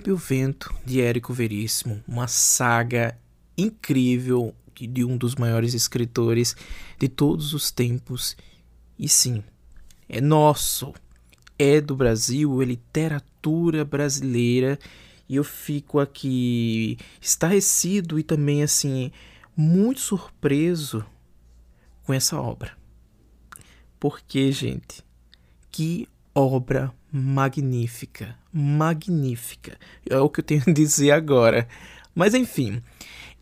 Tempo e o Vento, de Érico Veríssimo, uma saga incrível de um dos maiores escritores de todos os tempos. E sim, é nosso, é do Brasil, é literatura brasileira. E eu fico aqui estarrecido e também assim muito surpreso com essa obra. Porque, gente, que obra magnífica, magnífica. É o que eu tenho a dizer agora. Mas enfim,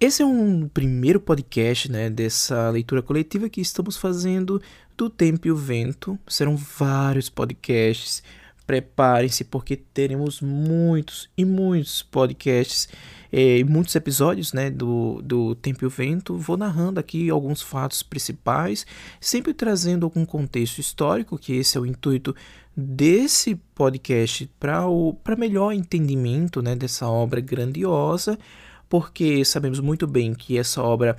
esse é um primeiro podcast, né, dessa leitura coletiva que estamos fazendo do Tempo e o Vento. Serão vários podcasts. Preparem-se porque teremos muitos e muitos podcasts e muitos episódios né, do, do Tempo e o Vento. Vou narrando aqui alguns fatos principais, sempre trazendo algum contexto histórico, que esse é o intuito desse podcast para melhor entendimento né, dessa obra grandiosa, porque sabemos muito bem que essa obra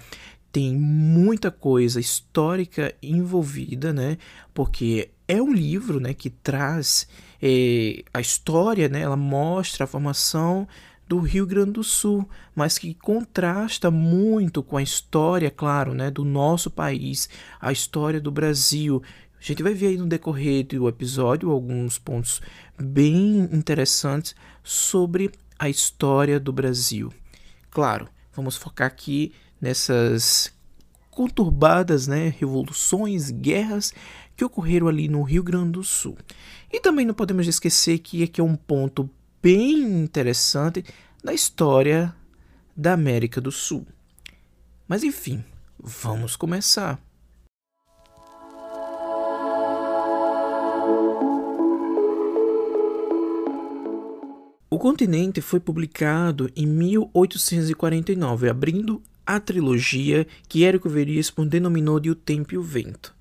tem muita coisa histórica envolvida, né? Porque é um livro, né, que traz é, a história, né? Ela mostra a formação do Rio Grande do Sul, mas que contrasta muito com a história, claro, né, do nosso país, a história do Brasil a gente vai ver aí no decorrer do episódio alguns pontos bem interessantes sobre a história do Brasil. Claro, vamos focar aqui nessas conturbadas né, revoluções, guerras que ocorreram ali no Rio Grande do Sul. E também não podemos esquecer que aqui é um ponto bem interessante da história da América do Sul. Mas enfim, vamos começar. O Continente foi publicado em 1849, abrindo a trilogia que Érico Veríssimo denominou de O Tempo e o Vento.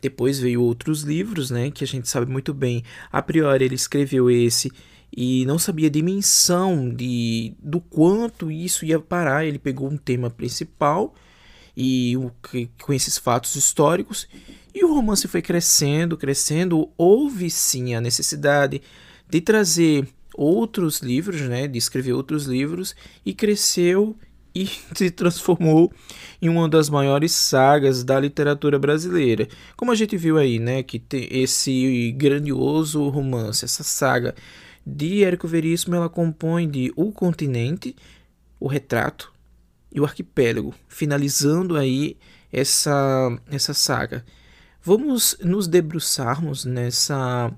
Depois veio outros livros, né, que a gente sabe muito bem. A priori ele escreveu esse e não sabia a dimensão de do quanto isso ia parar. Ele pegou um tema principal e o, com esses fatos históricos e o romance foi crescendo, crescendo. Houve sim a necessidade de trazer outros livros, né, de escrever outros livros e cresceu e se transformou em uma das maiores sagas da literatura brasileira. Como a gente viu aí, né, que esse grandioso romance, essa saga de Érico Veríssimo, ela compõe de O Continente, O Retrato e O Arquipélago, finalizando aí essa essa saga. Vamos nos debruçarmos nessa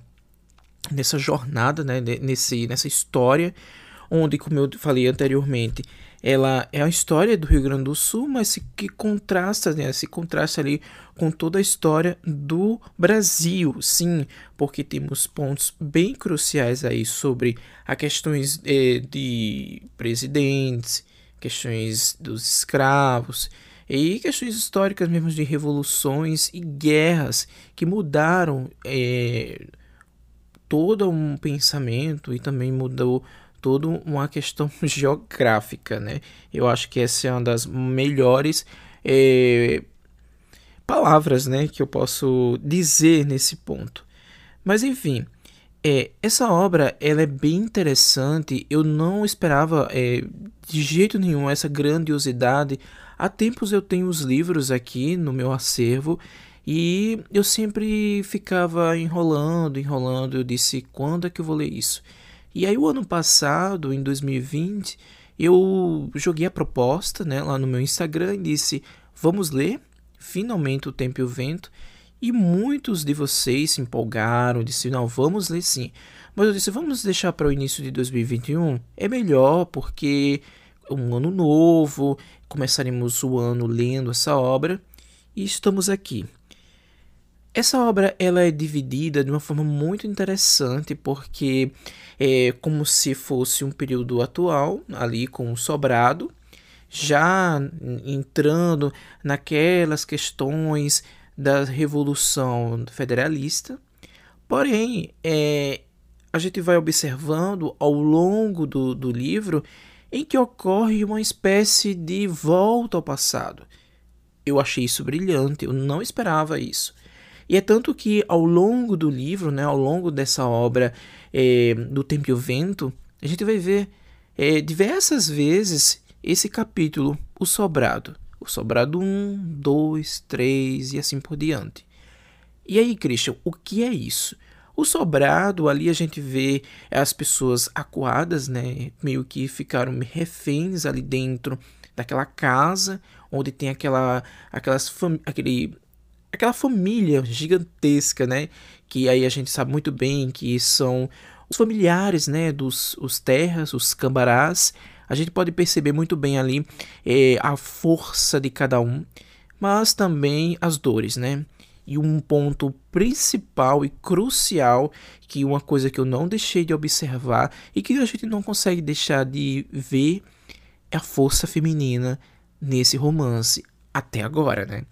nessa jornada, né, nesse, nessa história, onde, como eu falei anteriormente, ela é a história do Rio Grande do Sul, mas que contrasta, né, se contrasta ali com toda a história do Brasil, sim, porque temos pontos bem cruciais aí sobre as questões eh, de presidentes, questões dos escravos e questões históricas mesmo de revoluções e guerras que mudaram eh, todo um pensamento e também mudou toda uma questão geográfica, né? Eu acho que essa é uma das melhores é, palavras, né, que eu posso dizer nesse ponto. Mas enfim, é, essa obra ela é bem interessante. Eu não esperava é, de jeito nenhum essa grandiosidade. Há tempos eu tenho os livros aqui no meu acervo e eu sempre ficava enrolando, enrolando. Eu disse: quando é que eu vou ler isso? E aí, o ano passado, em 2020, eu joguei a proposta né, lá no meu Instagram e disse: vamos ler finalmente O Tempo e o Vento. E muitos de vocês se empolgaram, disseram: não, vamos ler sim. Mas eu disse: vamos deixar para o início de 2021? É melhor porque é um ano novo, começaremos o ano lendo essa obra e estamos aqui. Essa obra ela é dividida de uma forma muito interessante porque é como se fosse um período atual ali com o sobrado já entrando naquelas questões da revolução federalista. Porém é, a gente vai observando ao longo do, do livro em que ocorre uma espécie de volta ao passado. Eu achei isso brilhante eu não esperava isso e é tanto que ao longo do livro, né, ao longo dessa obra é, do Tempo e o Vento, A gente vai ver é, diversas vezes esse capítulo, o sobrado. O sobrado 1, 2, 3 e assim por diante. E aí, Christian, o que é isso? O sobrado, ali a gente vê as pessoas acuadas, né? Meio que ficaram reféns ali dentro daquela casa, onde tem aquela, aquelas aquele, aquela família gigantesca, né? Que aí a gente sabe muito bem que são os familiares, né? Dos os terras, os cambarás. A gente pode perceber muito bem ali é, a força de cada um, mas também as dores, né? E um ponto principal e crucial, que uma coisa que eu não deixei de observar e que a gente não consegue deixar de ver, é a força feminina nesse romance até agora, né?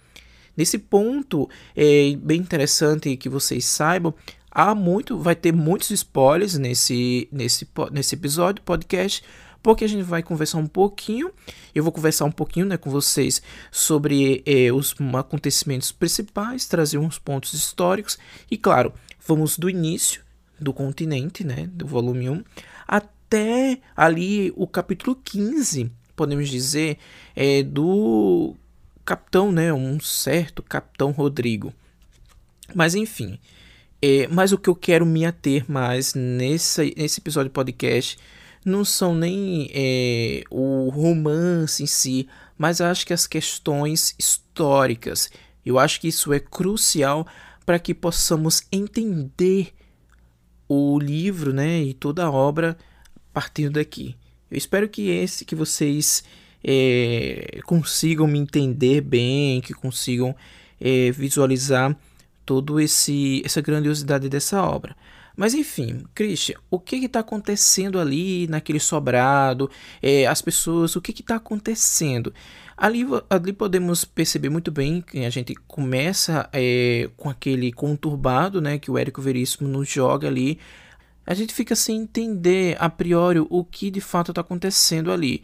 Nesse ponto, é bem interessante que vocês saibam, há muito, vai ter muitos spoilers nesse, nesse, nesse episódio, podcast, porque a gente vai conversar um pouquinho, eu vou conversar um pouquinho né, com vocês sobre eh, os acontecimentos principais, trazer uns pontos históricos e, claro, vamos do início do continente, né, do volume 1, até ali o capítulo 15, podemos dizer, é, do capitão, né, um certo capitão Rodrigo. Mas enfim, é, mas o que eu quero me ater mais nesse, nesse episódio de podcast não são nem é, o romance em si, mas acho que as questões históricas. Eu acho que isso é crucial para que possamos entender o livro, né, e toda a obra partindo daqui. Eu espero que esse que vocês é, consigam me entender bem, que consigam é, visualizar todo esse essa grandiosidade dessa obra. Mas enfim, Christian, o que está acontecendo ali naquele sobrado? É, as pessoas, o que está acontecendo? Ali, ali podemos perceber muito bem que a gente começa é, com aquele conturbado né, que o Érico Veríssimo nos joga ali. A gente fica sem entender a priori o que de fato está acontecendo ali.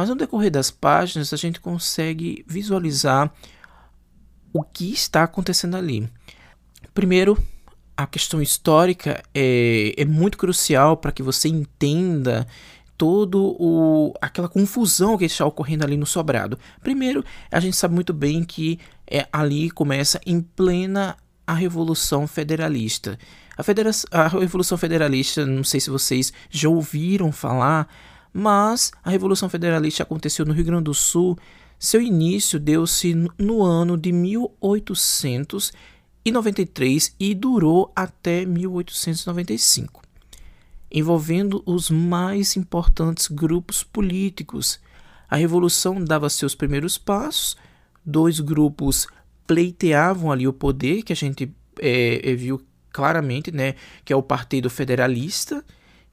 Mas no decorrer das páginas a gente consegue visualizar o que está acontecendo ali. Primeiro, a questão histórica é, é muito crucial para que você entenda todo o aquela confusão que está ocorrendo ali no sobrado. Primeiro, a gente sabe muito bem que é, ali começa em plena a Revolução Federalista. A, Federa a Revolução Federalista, não sei se vocês já ouviram falar, mas a Revolução Federalista aconteceu no Rio Grande do Sul. Seu início deu-se no ano de 1800 1893 e durou até 1895, envolvendo os mais importantes grupos políticos. A revolução dava seus primeiros passos, dois grupos pleiteavam ali o poder, que a gente é, viu claramente, né, que é o Partido Federalista,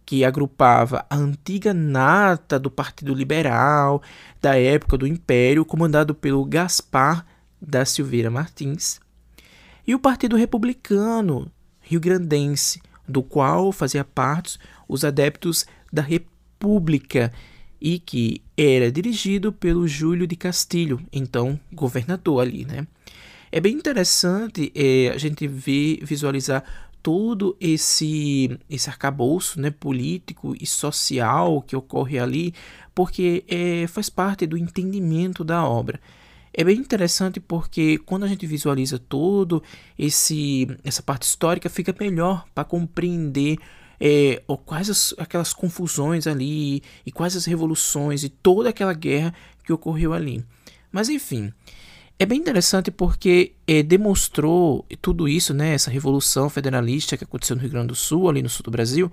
que agrupava a antiga nata do Partido Liberal da época do Império, comandado pelo Gaspar da Silveira Martins, e o Partido Republicano Rio-Grandense, do qual fazia parte os adeptos da República e que era dirigido pelo Júlio de Castilho, então governador ali, né? É bem interessante é, a gente ver, visualizar todo esse esse arcabouço né, político e social que ocorre ali, porque é, faz parte do entendimento da obra. É bem interessante porque quando a gente visualiza todo esse essa parte histórica fica melhor para compreender é, quais as, aquelas confusões ali e quais as revoluções e toda aquela guerra que ocorreu ali. Mas enfim, é bem interessante porque é, demonstrou tudo isso, né, essa revolução federalista que aconteceu no Rio Grande do Sul, ali no sul do Brasil,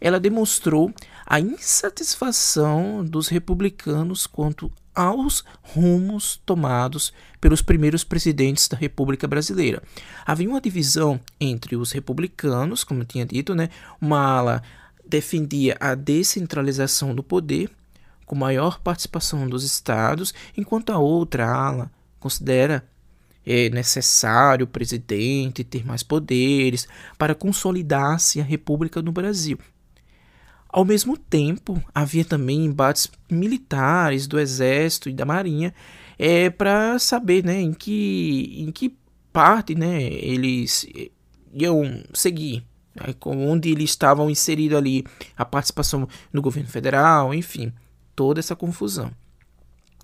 ela demonstrou a insatisfação dos republicanos quanto aos rumos tomados pelos primeiros presidentes da República Brasileira. Havia uma divisão entre os republicanos, como eu tinha dito, né? Uma ala defendia a descentralização do poder, com maior participação dos estados, enquanto a outra ala considera é necessário o presidente ter mais poderes para consolidar-se a República no Brasil. Ao mesmo tempo, havia também embates militares do exército e da marinha é, para saber né, em, que, em que parte né, eles iam seguir. né, onde eles estavam inseridos ali a participação no governo federal, enfim, toda essa confusão.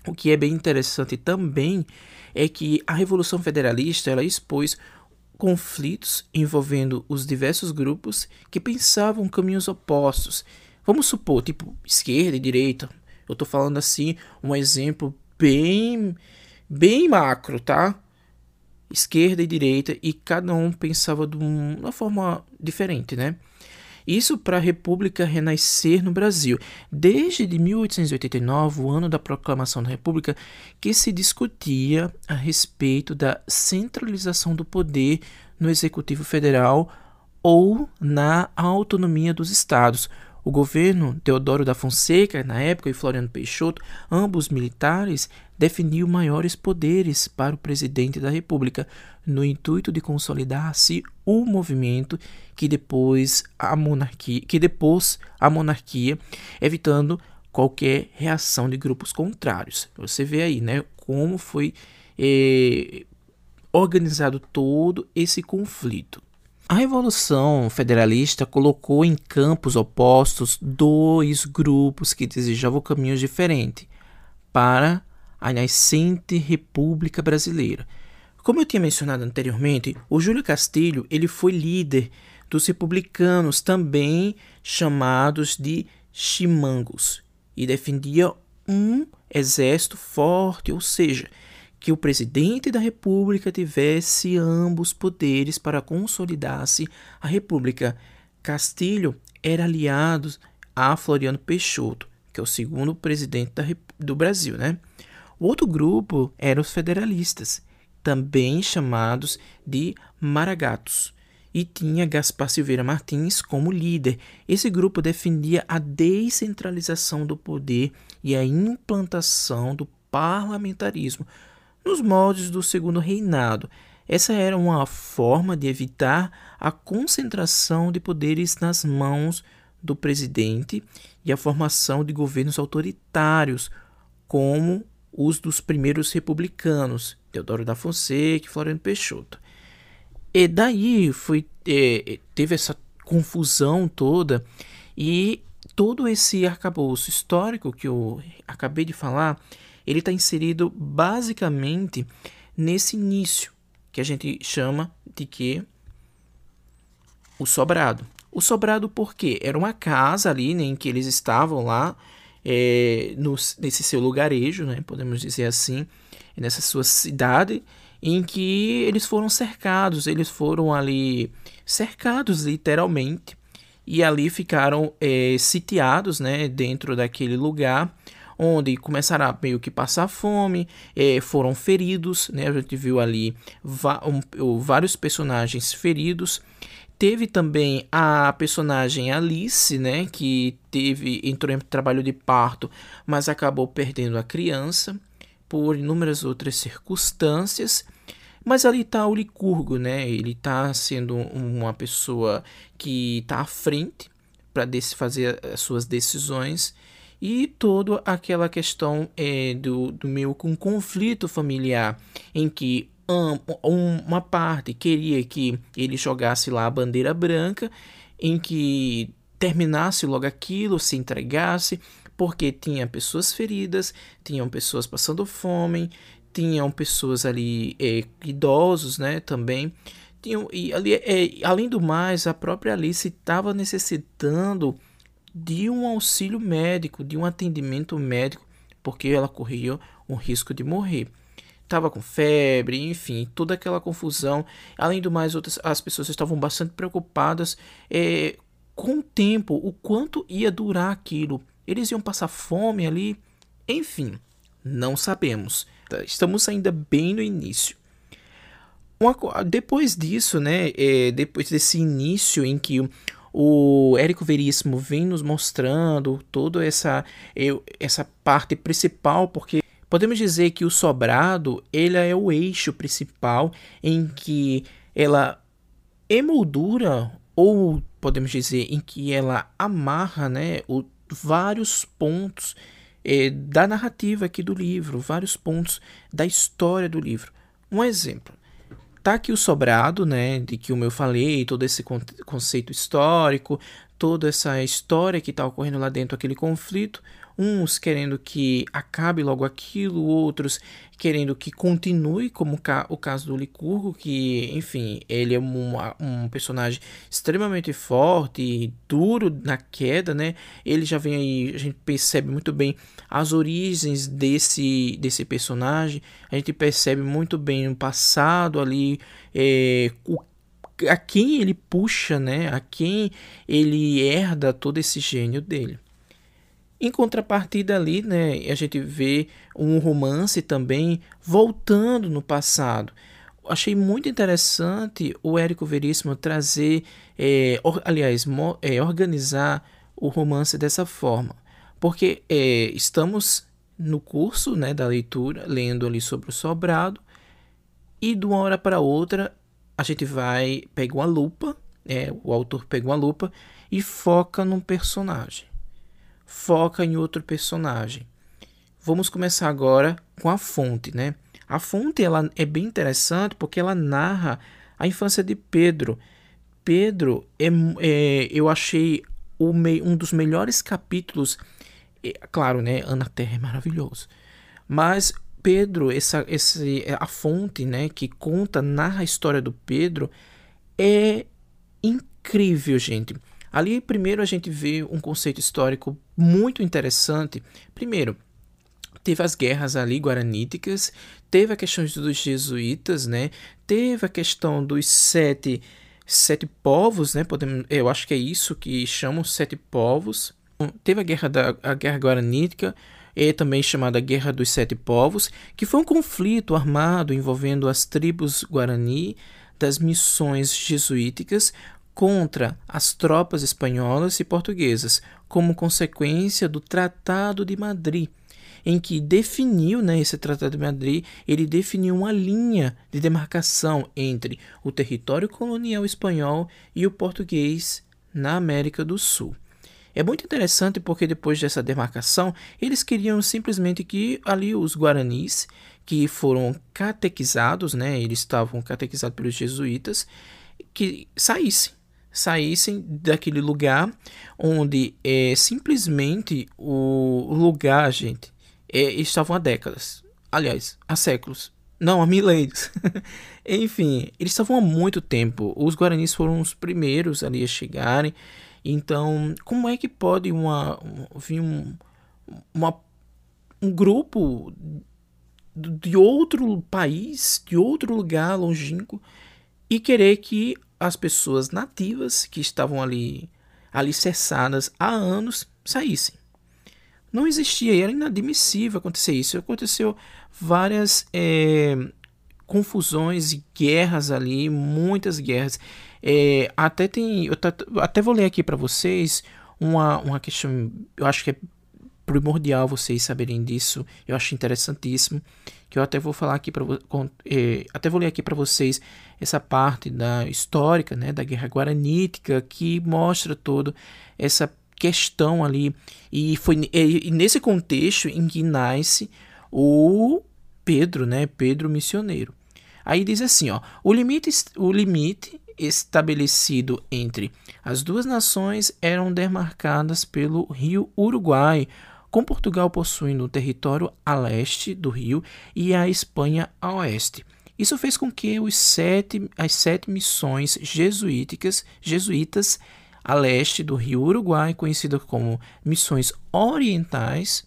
O que é bem interessante também é que a Revolução Federalista ela expôs conflitos envolvendo os diversos grupos que pensavam caminhos opostos. Vamos supor, tipo, esquerda e direita. Eu estou falando assim, um exemplo bem bem macro, tá? Esquerda e direita e cada um pensava de uma forma diferente, né? Isso para a República renascer no Brasil. Desde de 1889, o ano da proclamação da República, que se discutia a respeito da centralização do poder no Executivo Federal ou na autonomia dos estados. O governo Teodoro da Fonseca, na época, e Floriano Peixoto, ambos militares, definiu maiores poderes para o presidente da República, no intuito de consolidar-se o movimento que depois a monarquia, que depois a monarquia, evitando qualquer reação de grupos contrários. Você vê aí, né, como foi eh, organizado todo esse conflito. A Revolução Federalista colocou em campos opostos dois grupos que desejavam caminhos diferentes para a nascente República Brasileira. Como eu tinha mencionado anteriormente, o Júlio Castilho ele foi líder dos republicanos, também chamados de chimangos, e defendia um exército forte, ou seja, que o presidente da República tivesse ambos poderes para consolidar-se a República. Castilho era aliado a Floriano Peixoto, que é o segundo presidente do Brasil, né? O outro grupo eram os federalistas, também chamados de Maragatos, e tinha Gaspar Silveira Martins como líder. Esse grupo defendia a descentralização do poder e a implantação do parlamentarismo nos moldes do segundo reinado. Essa era uma forma de evitar a concentração de poderes nas mãos do presidente e a formação de governos autoritários, como os dos primeiros republicanos, Teodoro da Fonseca e Floriano Peixoto. E daí foi, é, teve essa confusão toda e todo esse arcabouço histórico que eu acabei de falar, ele está inserido basicamente nesse início que a gente chama de que o sobrado. O sobrado por quê? Era uma casa ali né, em que eles estavam lá é, no, nesse seu lugarejo, né, podemos dizer assim, nessa sua cidade, em que eles foram cercados, eles foram ali cercados literalmente, e ali ficaram é, sitiados né, dentro daquele lugar, onde começaram a meio que passar fome, é, foram feridos, né, a gente viu ali um, vários personagens feridos, Teve também a personagem Alice, né, que teve entrou em trabalho de parto, mas acabou perdendo a criança por inúmeras outras circunstâncias. Mas ali está o Licurgo, né? Ele está sendo uma pessoa que está à frente para fazer as suas decisões e toda aquela questão é, do, do meu com conflito familiar em que uma parte queria que ele jogasse lá a bandeira branca, em que terminasse logo aquilo, se entregasse, porque tinha pessoas feridas, tinham pessoas passando fome, tinham pessoas ali é, idosos, né, também. Tinham, e ali, é, além do mais, a própria Alice estava necessitando de um auxílio médico, de um atendimento médico, porque ela corria um risco de morrer estava com febre, enfim, toda aquela confusão. Além do mais, outras, as pessoas estavam bastante preocupadas é, com o tempo, o quanto ia durar aquilo. Eles iam passar fome ali, enfim, não sabemos. Estamos ainda bem no início. Uma, depois disso, né, é, depois desse início em que o Érico Veríssimo vem nos mostrando toda essa, essa parte principal, porque Podemos dizer que o sobrado ele é o eixo principal em que ela emoldura ou podemos dizer em que ela amarra, né, o, vários pontos é, da narrativa aqui do livro, vários pontos da história do livro. Um exemplo: tá aqui o sobrado, né, de que o eu falei, todo esse conceito histórico, toda essa história que está ocorrendo lá dentro, aquele conflito, uns querendo que acabe logo aquilo, outros querendo que continue, como o caso do Licurgo, que, enfim, ele é um, um personagem extremamente forte e duro na queda, né? Ele já vem aí, a gente percebe muito bem as origens desse, desse personagem, a gente percebe muito bem o passado ali, é, o a quem ele puxa, né? A quem ele herda todo esse gênio dele. Em contrapartida ali, né, a gente vê um romance também voltando no passado. Achei muito interessante o Érico Veríssimo trazer, é, or, aliás, mo, é, organizar o romance dessa forma, porque é, estamos no curso né, da leitura, lendo ali sobre o sobrado, e de uma hora para outra a gente vai, pega uma lupa, é, o autor pega uma lupa e foca num personagem foca em outro personagem. Vamos começar agora com a fonte, né? A fonte ela é bem interessante porque ela narra a infância de Pedro. Pedro é, é eu achei um dos melhores capítulos. É, claro, né? Ana Terra é maravilhoso, mas Pedro, essa, esse, a fonte, né, que conta, narra a história do Pedro, é incrível, gente. Ali, primeiro, a gente vê um conceito histórico muito interessante. Primeiro, teve as guerras ali guaraníticas, teve a questão dos jesuítas, né? Teve a questão dos sete, sete povos, né? Podemos, eu acho que é isso que chamam sete povos. Teve a guerra da a guerra guaranítica, é também chamada Guerra dos Sete Povos, que foi um conflito armado envolvendo as tribos guarani das missões jesuíticas contra as tropas espanholas e portuguesas, como consequência do Tratado de Madrid, em que definiu, né, esse Tratado de Madrid, ele definiu uma linha de demarcação entre o território colonial espanhol e o português na América do Sul. É muito interessante porque depois dessa demarcação, eles queriam simplesmente que ali os guaranis, que foram catequizados, né, eles estavam catequizados pelos jesuítas, que saíssem saíssem daquele lugar onde é, simplesmente o lugar, gente, é, estavam há décadas. Aliás, há séculos. Não, há milênios. Enfim, eles estavam há muito tempo. Os guaranis foram os primeiros ali a chegarem. Então, como é que pode uma, vir um, uma, um grupo de outro país, de outro lugar longínquo, e querer que as pessoas nativas que estavam ali alicerçadas há anos saíssem. Não existia, era inadmissível acontecer isso. Aconteceu várias é, confusões e guerras ali, muitas guerras. É, até tem, eu até vou ler aqui para vocês uma, uma questão, eu acho que é primordial vocês saberem disso. Eu acho interessantíssimo que eu até vou falar aqui para é, até vou ler aqui para vocês essa parte da histórica, né, da guerra guaranítica que mostra todo essa questão ali e foi e, nesse contexto em que nasce o Pedro, né, Pedro missioneiro. Aí diz assim, ó, o limite o limite estabelecido entre as duas nações eram demarcadas pelo rio Uruguai, com Portugal possuindo o território a leste do rio e a Espanha a oeste. Isso fez com que os sete, as sete missões jesuíticas, jesuítas a leste do rio Uruguai, conhecidas como missões orientais,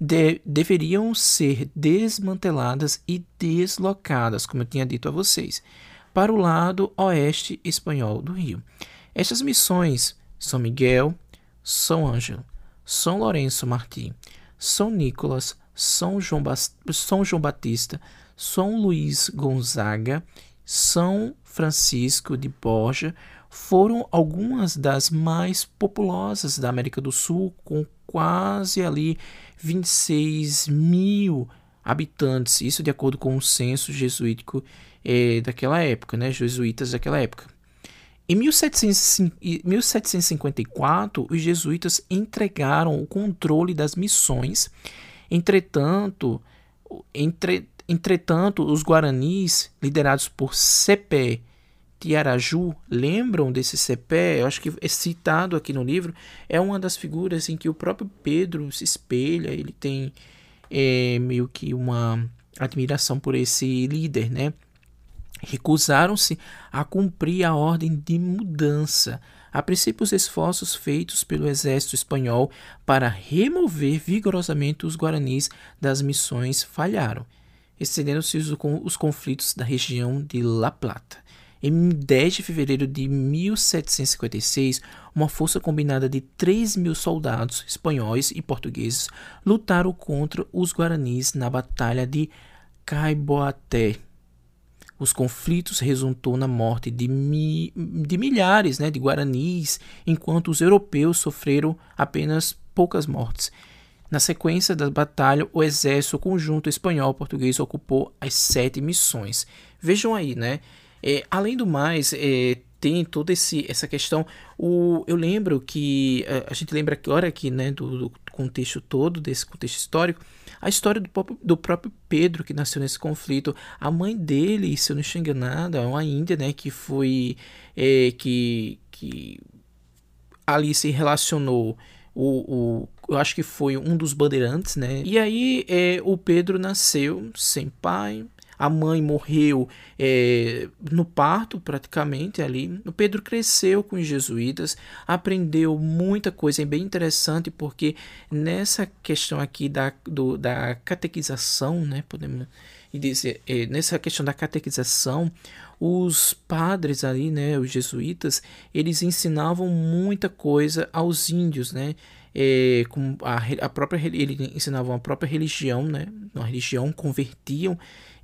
de, deveriam ser desmanteladas e deslocadas, como eu tinha dito a vocês, para o lado oeste espanhol do rio. Estas missões, São Miguel, São Ângelo, são Lourenço Martim, São Nicolas, São João, São João Batista, São Luís Gonzaga, São Francisco de Borja foram algumas das mais populosas da América do Sul, com quase ali 26 mil habitantes, isso de acordo com o censo jesuítico é, daquela época, né, jesuítas daquela época. Em 1754, os jesuítas entregaram o controle das missões. Entretanto, entre, Entretanto, os guaranis, liderados por Cepé Tiaraju, lembram desse Cepé? Eu acho que é citado aqui no livro. É uma das figuras em que o próprio Pedro se espelha. Ele tem é, meio que uma admiração por esse líder, né? Recusaram-se a cumprir a ordem de mudança. A princípio, os esforços feitos pelo exército espanhol para remover vigorosamente os guaranis das missões falharam, estendendo-se os conflitos da região de La Plata. Em 10 de fevereiro de 1756, uma força combinada de 3 mil soldados espanhóis e portugueses lutaram contra os guaranis na Batalha de Caiboaté. Os conflitos resultou na morte de, mi de milhares né, de guaranis, enquanto os europeus sofreram apenas poucas mortes. Na sequência da batalha, o exército conjunto espanhol-português ocupou as sete missões. Vejam aí, né? É, além do mais, é, tem toda esse, essa questão. O, eu lembro que a, a gente lembra agora aqui, né, do, do, contexto todo desse contexto histórico, a história do, do próprio Pedro que nasceu nesse conflito. A mãe dele, se eu não estou enganado, é uma índia, né, que foi é, que que ali se relacionou o, o, eu acho que foi um dos bandeirantes, né? E aí é, o Pedro nasceu sem pai, a mãe morreu é, no parto, praticamente ali. O Pedro cresceu com os jesuítas, aprendeu muita coisa, é bem interessante, porque nessa questão aqui da, do, da catequização, né, podemos dizer, é, nessa questão da catequização, os padres ali, né, os jesuítas, eles ensinavam muita coisa aos índios, né, é, com a, a própria eles ensinavam a própria religião, né, uma religião convertiam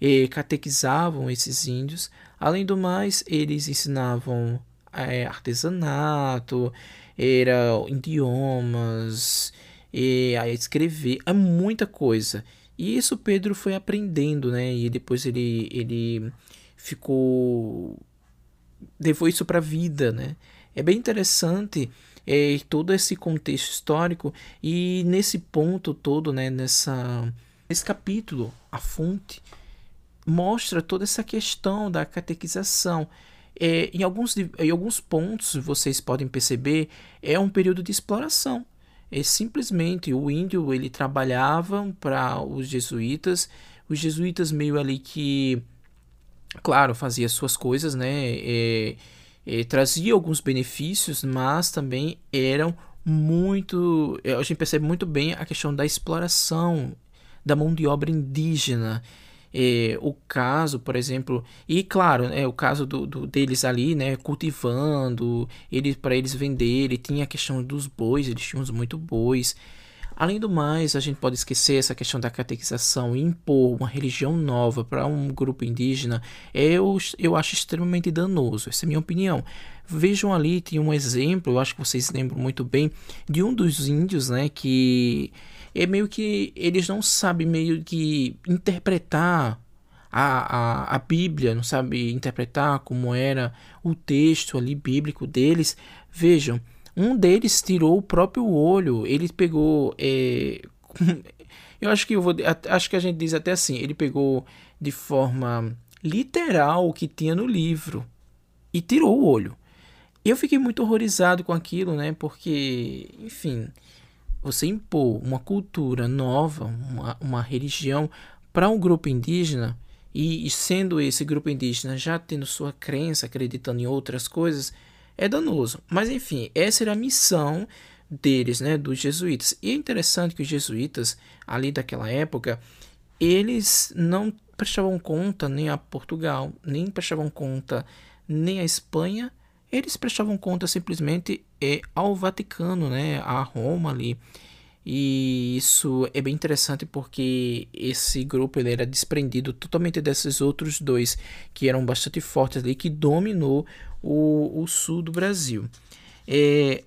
e catequizavam esses índios. Além do mais, eles ensinavam é, artesanato, era idiomas, e a escrever, é muita coisa. E isso Pedro foi aprendendo, né? E depois ele, ele ficou levou isso para a vida, né? É bem interessante é, todo esse contexto histórico e nesse ponto todo, né? Nessa nesse capítulo, a fonte mostra toda essa questão da catequização. É, em, alguns, em alguns pontos, vocês podem perceber, é um período de exploração. É simplesmente o índio ele trabalhava para os jesuítas, os jesuítas meio ali que, claro, fazia suas coisas, né? É, é, trazia alguns benefícios, mas também eram muito, a gente percebe muito bem a questão da exploração da mão de obra indígena é, o caso, por exemplo, e claro, é o caso do, do deles ali, né, cultivando, para eles venderem, tinha a questão dos bois, eles tinham muito bois. Além do mais, a gente pode esquecer essa questão da catequização e impor uma religião nova para um grupo indígena, eu, eu acho extremamente danoso, essa é a minha opinião. Vejam ali, tem um exemplo, eu acho que vocês lembram muito bem, de um dos índios, né, que é meio que eles não sabem meio que interpretar a, a, a Bíblia, não sabe interpretar como era o texto ali bíblico deles. Vejam, um deles tirou o próprio olho, ele pegou. É, eu acho que eu vou. Acho que a gente diz até assim, ele pegou de forma literal o que tinha no livro e tirou o olho. Eu fiquei muito horrorizado com aquilo, né? Porque, enfim, você impor uma cultura nova, uma, uma religião para um grupo indígena, e sendo esse grupo indígena já tendo sua crença, acreditando em outras coisas, é danoso. Mas enfim, essa era a missão deles, né, dos jesuítas. E é interessante que os jesuítas, ali daquela época, eles não prestavam conta nem a Portugal, nem prestavam conta nem a Espanha, eles prestavam conta simplesmente é, ao Vaticano, né, a Roma ali. E isso é bem interessante porque esse grupo ele era desprendido totalmente desses outros dois que eram bastante fortes ali, que dominou o, o sul do Brasil. É,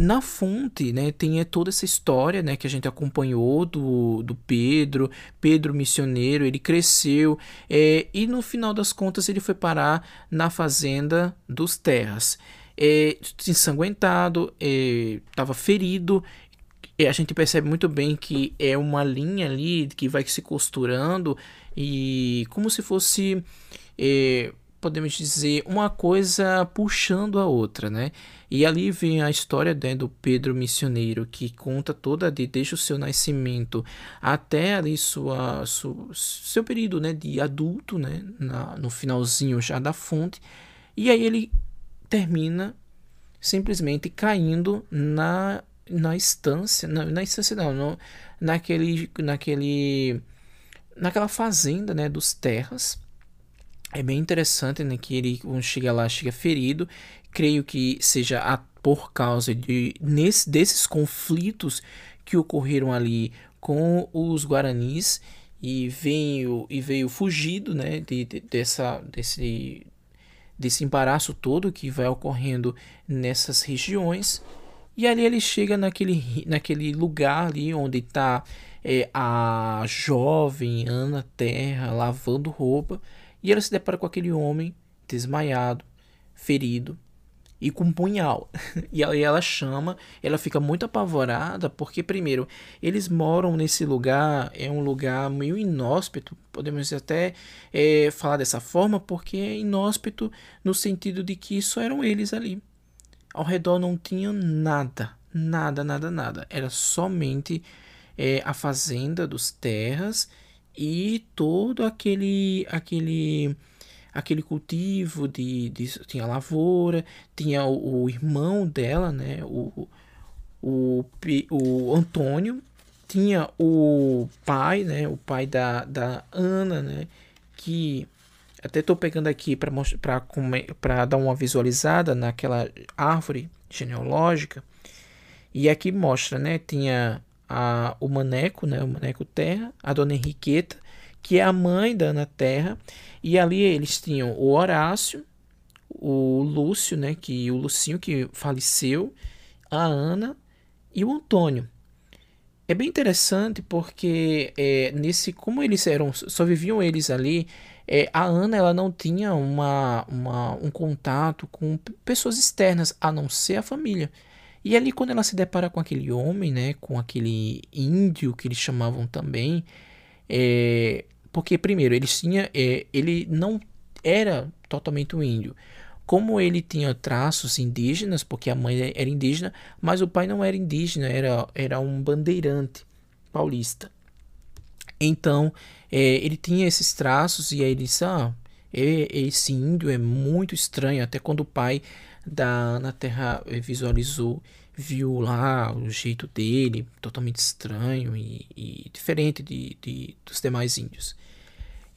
na fonte, né, tem toda essa história, né, que a gente acompanhou do, do Pedro, Pedro missioneiro, ele cresceu é, e no final das contas ele foi parar na fazenda dos Terras. É, ensanguentado, estava é, ferido a gente percebe muito bem que é uma linha ali que vai se costurando e como se fosse, é, podemos dizer, uma coisa puxando a outra, né? E ali vem a história né, do Pedro missioneiro que conta toda de desde o seu nascimento até ali sua, seu período né, de adulto, né, na, no finalzinho já da fonte. E aí ele termina simplesmente caindo na na instância, na, na não, no, naquele, naquele, naquela fazenda, né, dos terras. É bem interessante, né, que ele quando chega lá chega ferido. Creio que seja a, por causa de nesse, desses conflitos que ocorreram ali com os guaranis e veio e veio fugido, né, de, de, dessa desse desse embaraço todo que vai ocorrendo nessas regiões e ali ele chega naquele, naquele lugar ali onde está é, a jovem Ana Terra lavando roupa. E ela se depara com aquele homem desmaiado, ferido e com um punhal. E aí ela chama, ela fica muito apavorada, porque, primeiro, eles moram nesse lugar, é um lugar meio inóspito, podemos até é, falar dessa forma, porque é inóspito no sentido de que só eram eles ali. Ao redor não tinha nada, nada, nada, nada. Era somente é, a fazenda dos terras e todo aquele aquele aquele cultivo de, de tinha lavoura, tinha o, o, irmão dela, né, o, o, o Antônio, tinha o pai, né, o pai da, da Ana, né, que até estou pegando aqui para dar uma visualizada naquela árvore genealógica. E aqui mostra, né? Tinha a, o Maneco, né? O Maneco Terra, a Dona Henriqueta, que é a mãe da Ana Terra. E ali eles tinham o Horácio, o Lúcio, né? Que o Lucinho que faleceu, a Ana e o Antônio. É bem interessante porque é, nesse como eles eram só viviam eles ali é, a Ana ela não tinha uma, uma, um contato com pessoas externas a não ser a família e ali quando ela se depara com aquele homem né com aquele índio que eles chamavam também é, porque primeiro eles tinha é, ele não era totalmente um índio como ele tinha traços indígenas, porque a mãe era indígena, mas o pai não era indígena, era, era um bandeirante paulista. Então, é, ele tinha esses traços e aí ele disse, ah, esse índio é muito estranho, até quando o pai da Ana Terra visualizou, viu lá o jeito dele, totalmente estranho e, e diferente de, de, dos demais índios.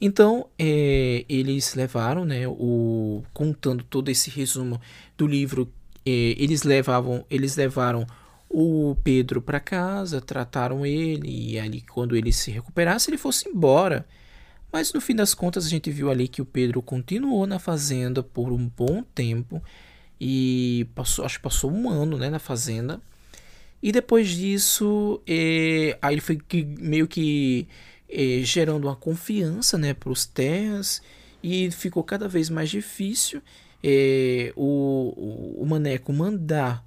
Então, é, eles levaram, né, o, contando todo esse resumo do livro, é, eles levavam, eles levaram o Pedro para casa, trataram ele e ali quando ele se recuperasse ele fosse embora. Mas no fim das contas a gente viu ali que o Pedro continuou na fazenda por um bom tempo e passou, acho que passou um ano, né, na fazenda. E depois disso, é, aí ele foi meio que é, gerando uma confiança né, para os terras e ficou cada vez mais difícil é, o, o Maneco mandar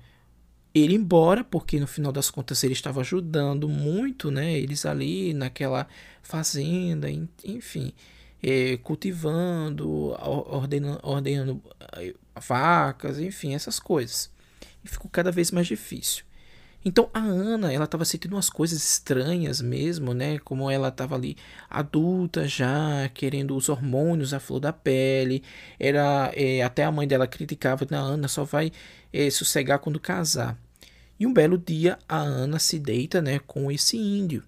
ele embora, porque no final das contas ele estava ajudando muito, né? Eles ali naquela fazenda, enfim, é, cultivando, ordenando, ordenando vacas, enfim, essas coisas. E ficou cada vez mais difícil. Então a Ana, ela estava sentindo umas coisas estranhas mesmo, né? Como ela estava ali adulta já, querendo os hormônios à flor da pele. Era é, até a mãe dela criticava, na Ana só vai é, sossegar quando casar. E um belo dia a Ana se deita, né, com esse índio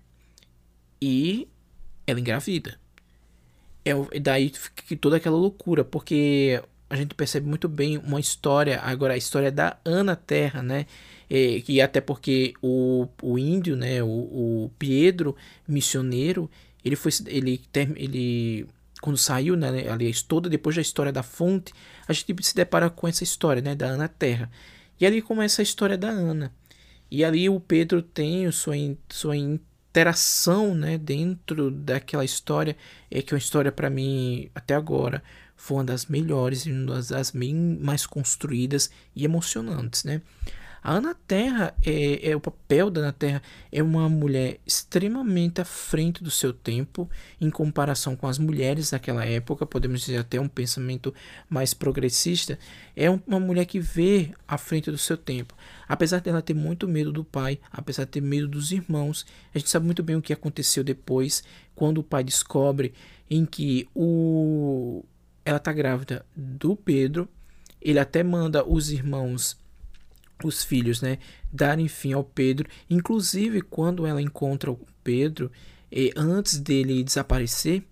e ela engravida. É daí que toda aquela loucura, porque a gente percebe muito bem uma história, agora a história da Ana Terra, né? é, que até porque o, o índio, né, o, o Pedro, missioneiro, ele foi ele, ele quando saiu, né, aliás, toda depois da história da fonte, a gente se depara com essa história, né, da Ana Terra. E ali começa a história da Ana. E ali o Pedro tem sua, sua interação, né, dentro daquela história, é que é uma história para mim até agora foi uma das melhores e uma das mais construídas e emocionantes, né? A Ana Terra é, é o papel da Ana Terra é uma mulher extremamente à frente do seu tempo em comparação com as mulheres daquela época, podemos dizer até um pensamento mais progressista. É uma mulher que vê à frente do seu tempo. Apesar dela ter muito medo do pai, apesar de ter medo dos irmãos, a gente sabe muito bem o que aconteceu depois, quando o pai descobre em que o ela está grávida do Pedro. Ele até manda os irmãos os filhos, né, darem fim ao Pedro. Inclusive, quando ela encontra o Pedro, eh, antes dele desaparecer,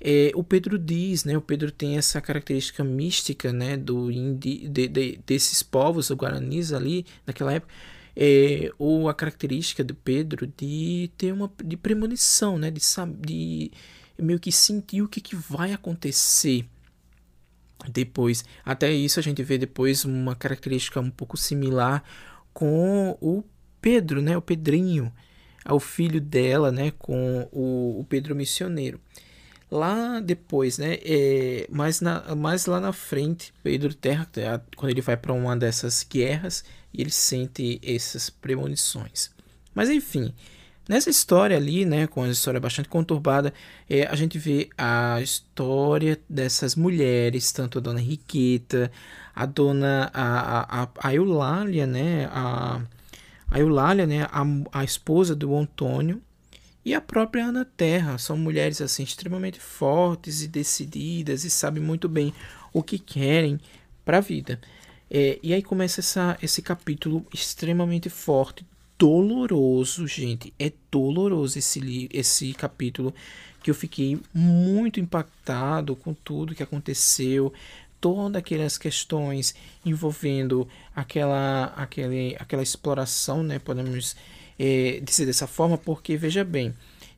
eh, o Pedro diz, né, o Pedro tem essa característica mística, né, do indi, de, de, desses povos, os guaranis ali, naquela época, é, ou a característica do Pedro de ter uma de premonição, né, de, de meio que sentir o que, que vai acontecer depois, até isso a gente vê depois uma característica um pouco similar com o Pedro, né? O Pedrinho, o filho dela, né? Com o, o Pedro missioneiro. Lá depois, né? É, mais, na, mais lá na frente, Pedro Terra, quando ele vai para uma dessas guerras, ele sente essas premonições. Mas enfim, Nessa história ali, né, com a história bastante conturbada, é, a gente vê a história dessas mulheres, tanto a dona Henriqueta, a dona a, a, a Eulália, né, a, a Eulália, né, a, a esposa do Antônio, e a própria Ana Terra. São mulheres assim extremamente fortes e decididas e sabem muito bem o que querem para a vida. É, e aí começa essa, esse capítulo extremamente forte, doloroso, gente. É doloroso esse, esse capítulo que eu fiquei muito impactado com tudo que aconteceu, todas aquelas questões envolvendo aquela, aquele, aquela exploração, né? Podemos é, dizer dessa forma, porque veja bem,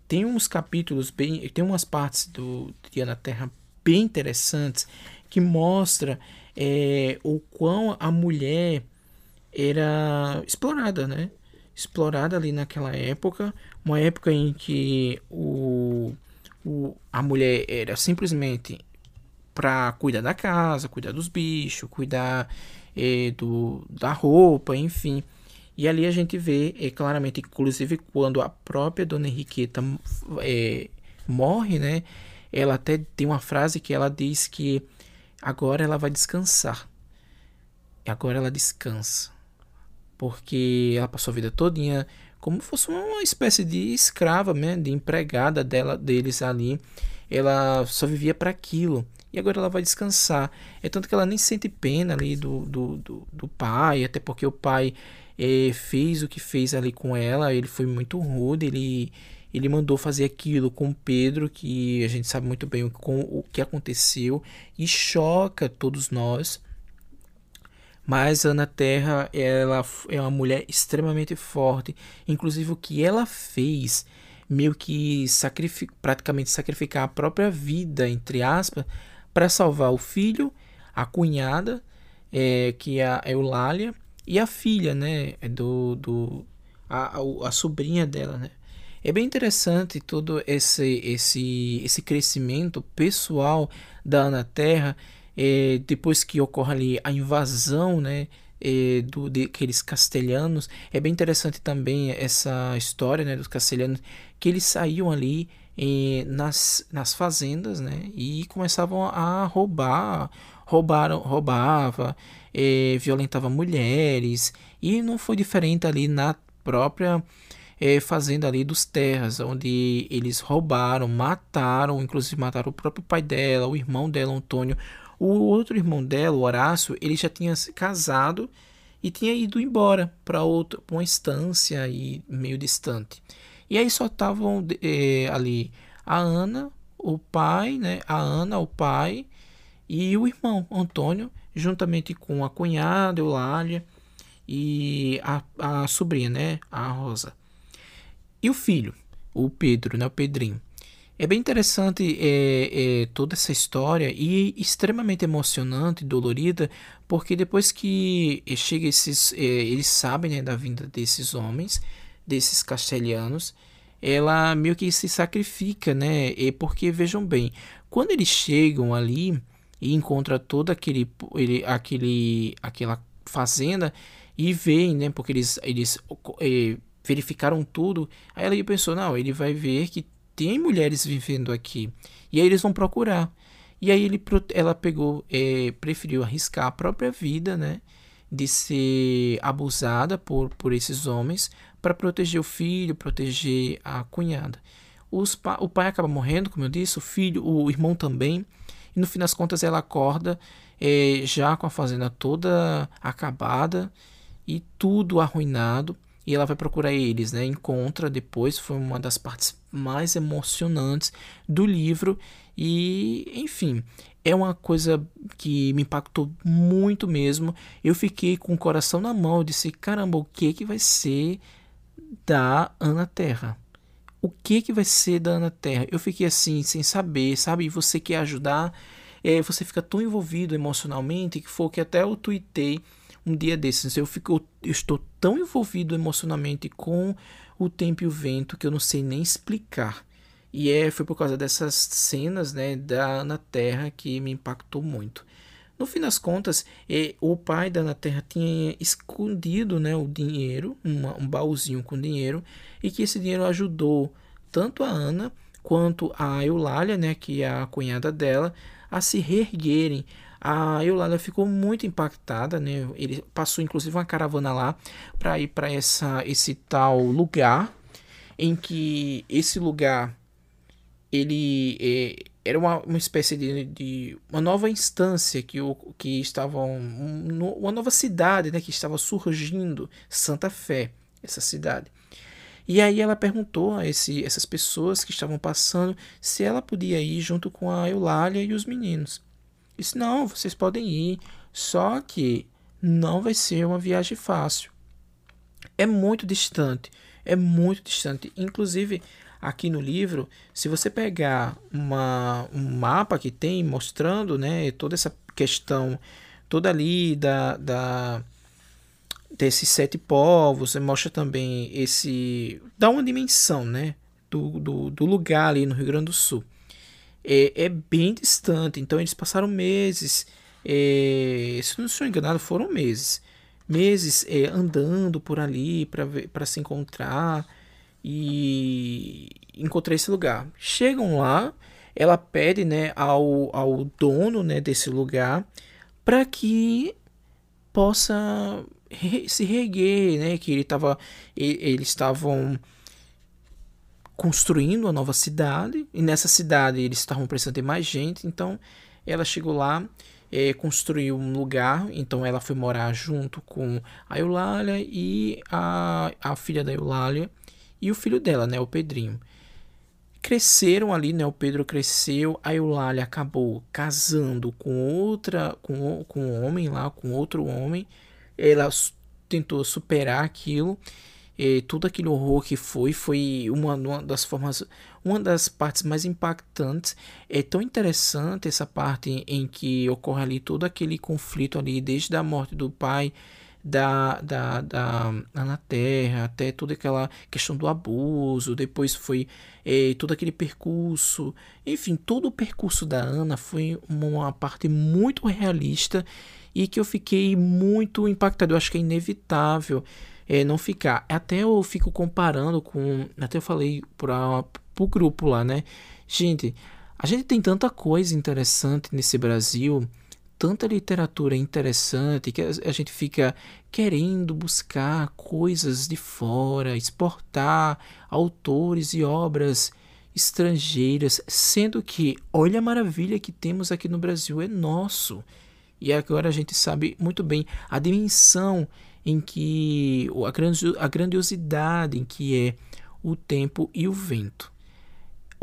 tem uns capítulos bem, tem umas partes do Dia na Terra bem interessantes que mostra é, o quão a mulher era explorada, né? Explorada ali naquela época, uma época em que o, o, a mulher era simplesmente para cuidar da casa, cuidar dos bichos, cuidar é, do, da roupa, enfim. E ali a gente vê é, claramente, inclusive quando a própria Dona Henriqueta é, morre, né? Ela até tem uma frase que ela diz que agora ela vai descansar. Agora ela descansa porque ela passou a vida todinha como fosse uma espécie de escrava, né, de empregada dela deles ali. Ela só vivia para aquilo. E agora ela vai descansar. É tanto que ela nem sente pena ali do, do, do, do pai, até porque o pai é, fez o que fez ali com ela. Ele foi muito rude, ele, ele mandou fazer aquilo com Pedro, que a gente sabe muito bem com o que aconteceu, e choca todos nós. Mas Ana Terra, ela é uma mulher extremamente forte. Inclusive o que ela fez, meio que sacrific, praticamente sacrificar a própria vida, entre aspas, para salvar o filho, a cunhada, é, que é a Eulália, e a filha, né, do, do a, a, a sobrinha dela, né. É bem interessante todo esse, esse, esse crescimento pessoal da Ana Terra é, depois que ocorre ali a invasão, né, é, do, daqueles castelhanos, é bem interessante também essa história, né, dos castelhanos, que eles saíam ali é, nas, nas fazendas, né, e começavam a roubar, roubaram, roubava, é, violentava mulheres, e não foi diferente ali na própria é, fazenda ali dos terras, onde eles roubaram, mataram, inclusive mataram o próprio pai dela, o irmão dela, Antônio, o outro irmão dela, o Horácio, ele já tinha se casado e tinha ido embora para outra uma estância e meio distante. E aí só estavam é, ali a Ana, o pai, né? A Ana, o pai e o irmão Antônio, juntamente com a cunhada Eulália e a, a sobrinha, né? A Rosa. E o filho, o Pedro, né? O Pedrinho. É bem interessante é, é, toda essa história e extremamente emocionante e dolorida, porque depois que chega esses, é, eles sabem né, da vinda desses homens, desses castelhanos, ela meio que se sacrifica, né? E porque vejam bem, quando eles chegam ali e encontram toda aquele, ele, aquele, aquela fazenda, e veem, né? Porque eles, eles é, verificaram tudo. Aí ela pensou, não, ele vai ver que tem mulheres vivendo aqui. E aí eles vão procurar. E aí ele, ela pegou, é, preferiu arriscar a própria vida, né? De ser abusada por, por esses homens para proteger o filho, proteger a cunhada. Os, o pai acaba morrendo, como eu disse, o filho, o irmão também. E no fim das contas ela acorda é, já com a fazenda toda acabada e tudo arruinado. E ela vai procurar eles, né? Encontra depois, foi uma das partes mais emocionantes do livro. E, enfim, é uma coisa que me impactou muito mesmo. Eu fiquei com o coração na mão, eu disse, caramba, o que que vai ser da Ana Terra? O que que vai ser da Ana Terra? Eu fiquei assim, sem saber, sabe? Você quer ajudar, é, você fica tão envolvido emocionalmente que foi que até eu tuitei um dia desses. Eu, fico, eu estou tão envolvido emocionalmente com o tempo e o vento que eu não sei nem explicar. E é, foi por causa dessas cenas né, da Ana Terra que me impactou muito. No fim das contas, é, o pai da Ana Terra tinha escondido né, o dinheiro, uma, um baúzinho com dinheiro, e que esse dinheiro ajudou tanto a Ana quanto a Eulália, né, que é a cunhada dela, a se reerguerem. A Eulália ficou muito impactada, né? Ele passou inclusive uma caravana lá para ir para essa esse tal lugar em que esse lugar ele é, era uma, uma espécie de, de, uma nova instância que, o, que estava um, uma nova cidade né, que estava surgindo Santa Fé essa cidade. E aí ela perguntou a esse, essas pessoas que estavam passando se ela podia ir junto com a Eulália e os meninos disse não vocês podem ir só que não vai ser uma viagem fácil é muito distante é muito distante inclusive aqui no livro, se você pegar uma, um mapa que tem mostrando né, toda essa questão toda ali da, da desses sete povos, mostra também esse dá uma dimensão, né, do, do, do lugar ali no Rio Grande do Sul. É, é bem distante, então eles passaram meses, é, se não estou enganado, foram meses, meses é, andando por ali para se encontrar. E encontrei esse lugar. Chegam lá, ela pede né, ao, ao dono né, desse lugar para que possa re se reguer, né, que ele tava, eles estavam construindo uma nova cidade e nessa cidade eles estavam precisando ter mais gente, então ela chegou lá, é, construiu um lugar, então ela foi morar junto com a Eulália e a, a filha da Eulália e o filho dela, né, o Pedrinho. Cresceram ali, né, o Pedro cresceu, a Eulália acabou casando com outra, com, com um homem lá, com outro homem. Ela tentou superar aquilo, e tudo aquele horror que foi, foi uma, uma das formas, uma das partes mais impactantes. É tão interessante essa parte em que ocorre ali todo aquele conflito ali, desde a morte do pai, da, da, da na Terra, até toda aquela questão do abuso, depois foi é, todo aquele percurso, enfim, todo o percurso da Ana foi uma parte muito realista e que eu fiquei muito impactado. Eu acho que é inevitável é, não ficar. Até eu fico comparando com. Até eu falei para o grupo lá, né? Gente, a gente tem tanta coisa interessante nesse Brasil tanta literatura interessante que a gente fica querendo buscar coisas de fora, exportar autores e obras estrangeiras, sendo que olha a maravilha que temos aqui no Brasil é nosso. E agora a gente sabe muito bem a dimensão em que a grandiosidade em que é o tempo e o vento.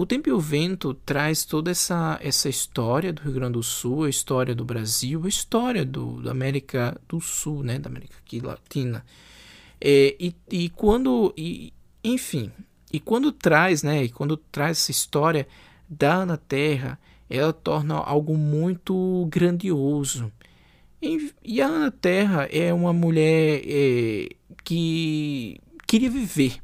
O Tempo e o Vento traz toda essa, essa história do Rio Grande do Sul, a história do Brasil, a história do, da América do Sul, né, da América Latina. É, e, e quando, e, enfim, e quando traz, né, e quando traz essa história da Ana Terra, ela torna algo muito grandioso. E, a Ana Terra é uma mulher é, que queria viver.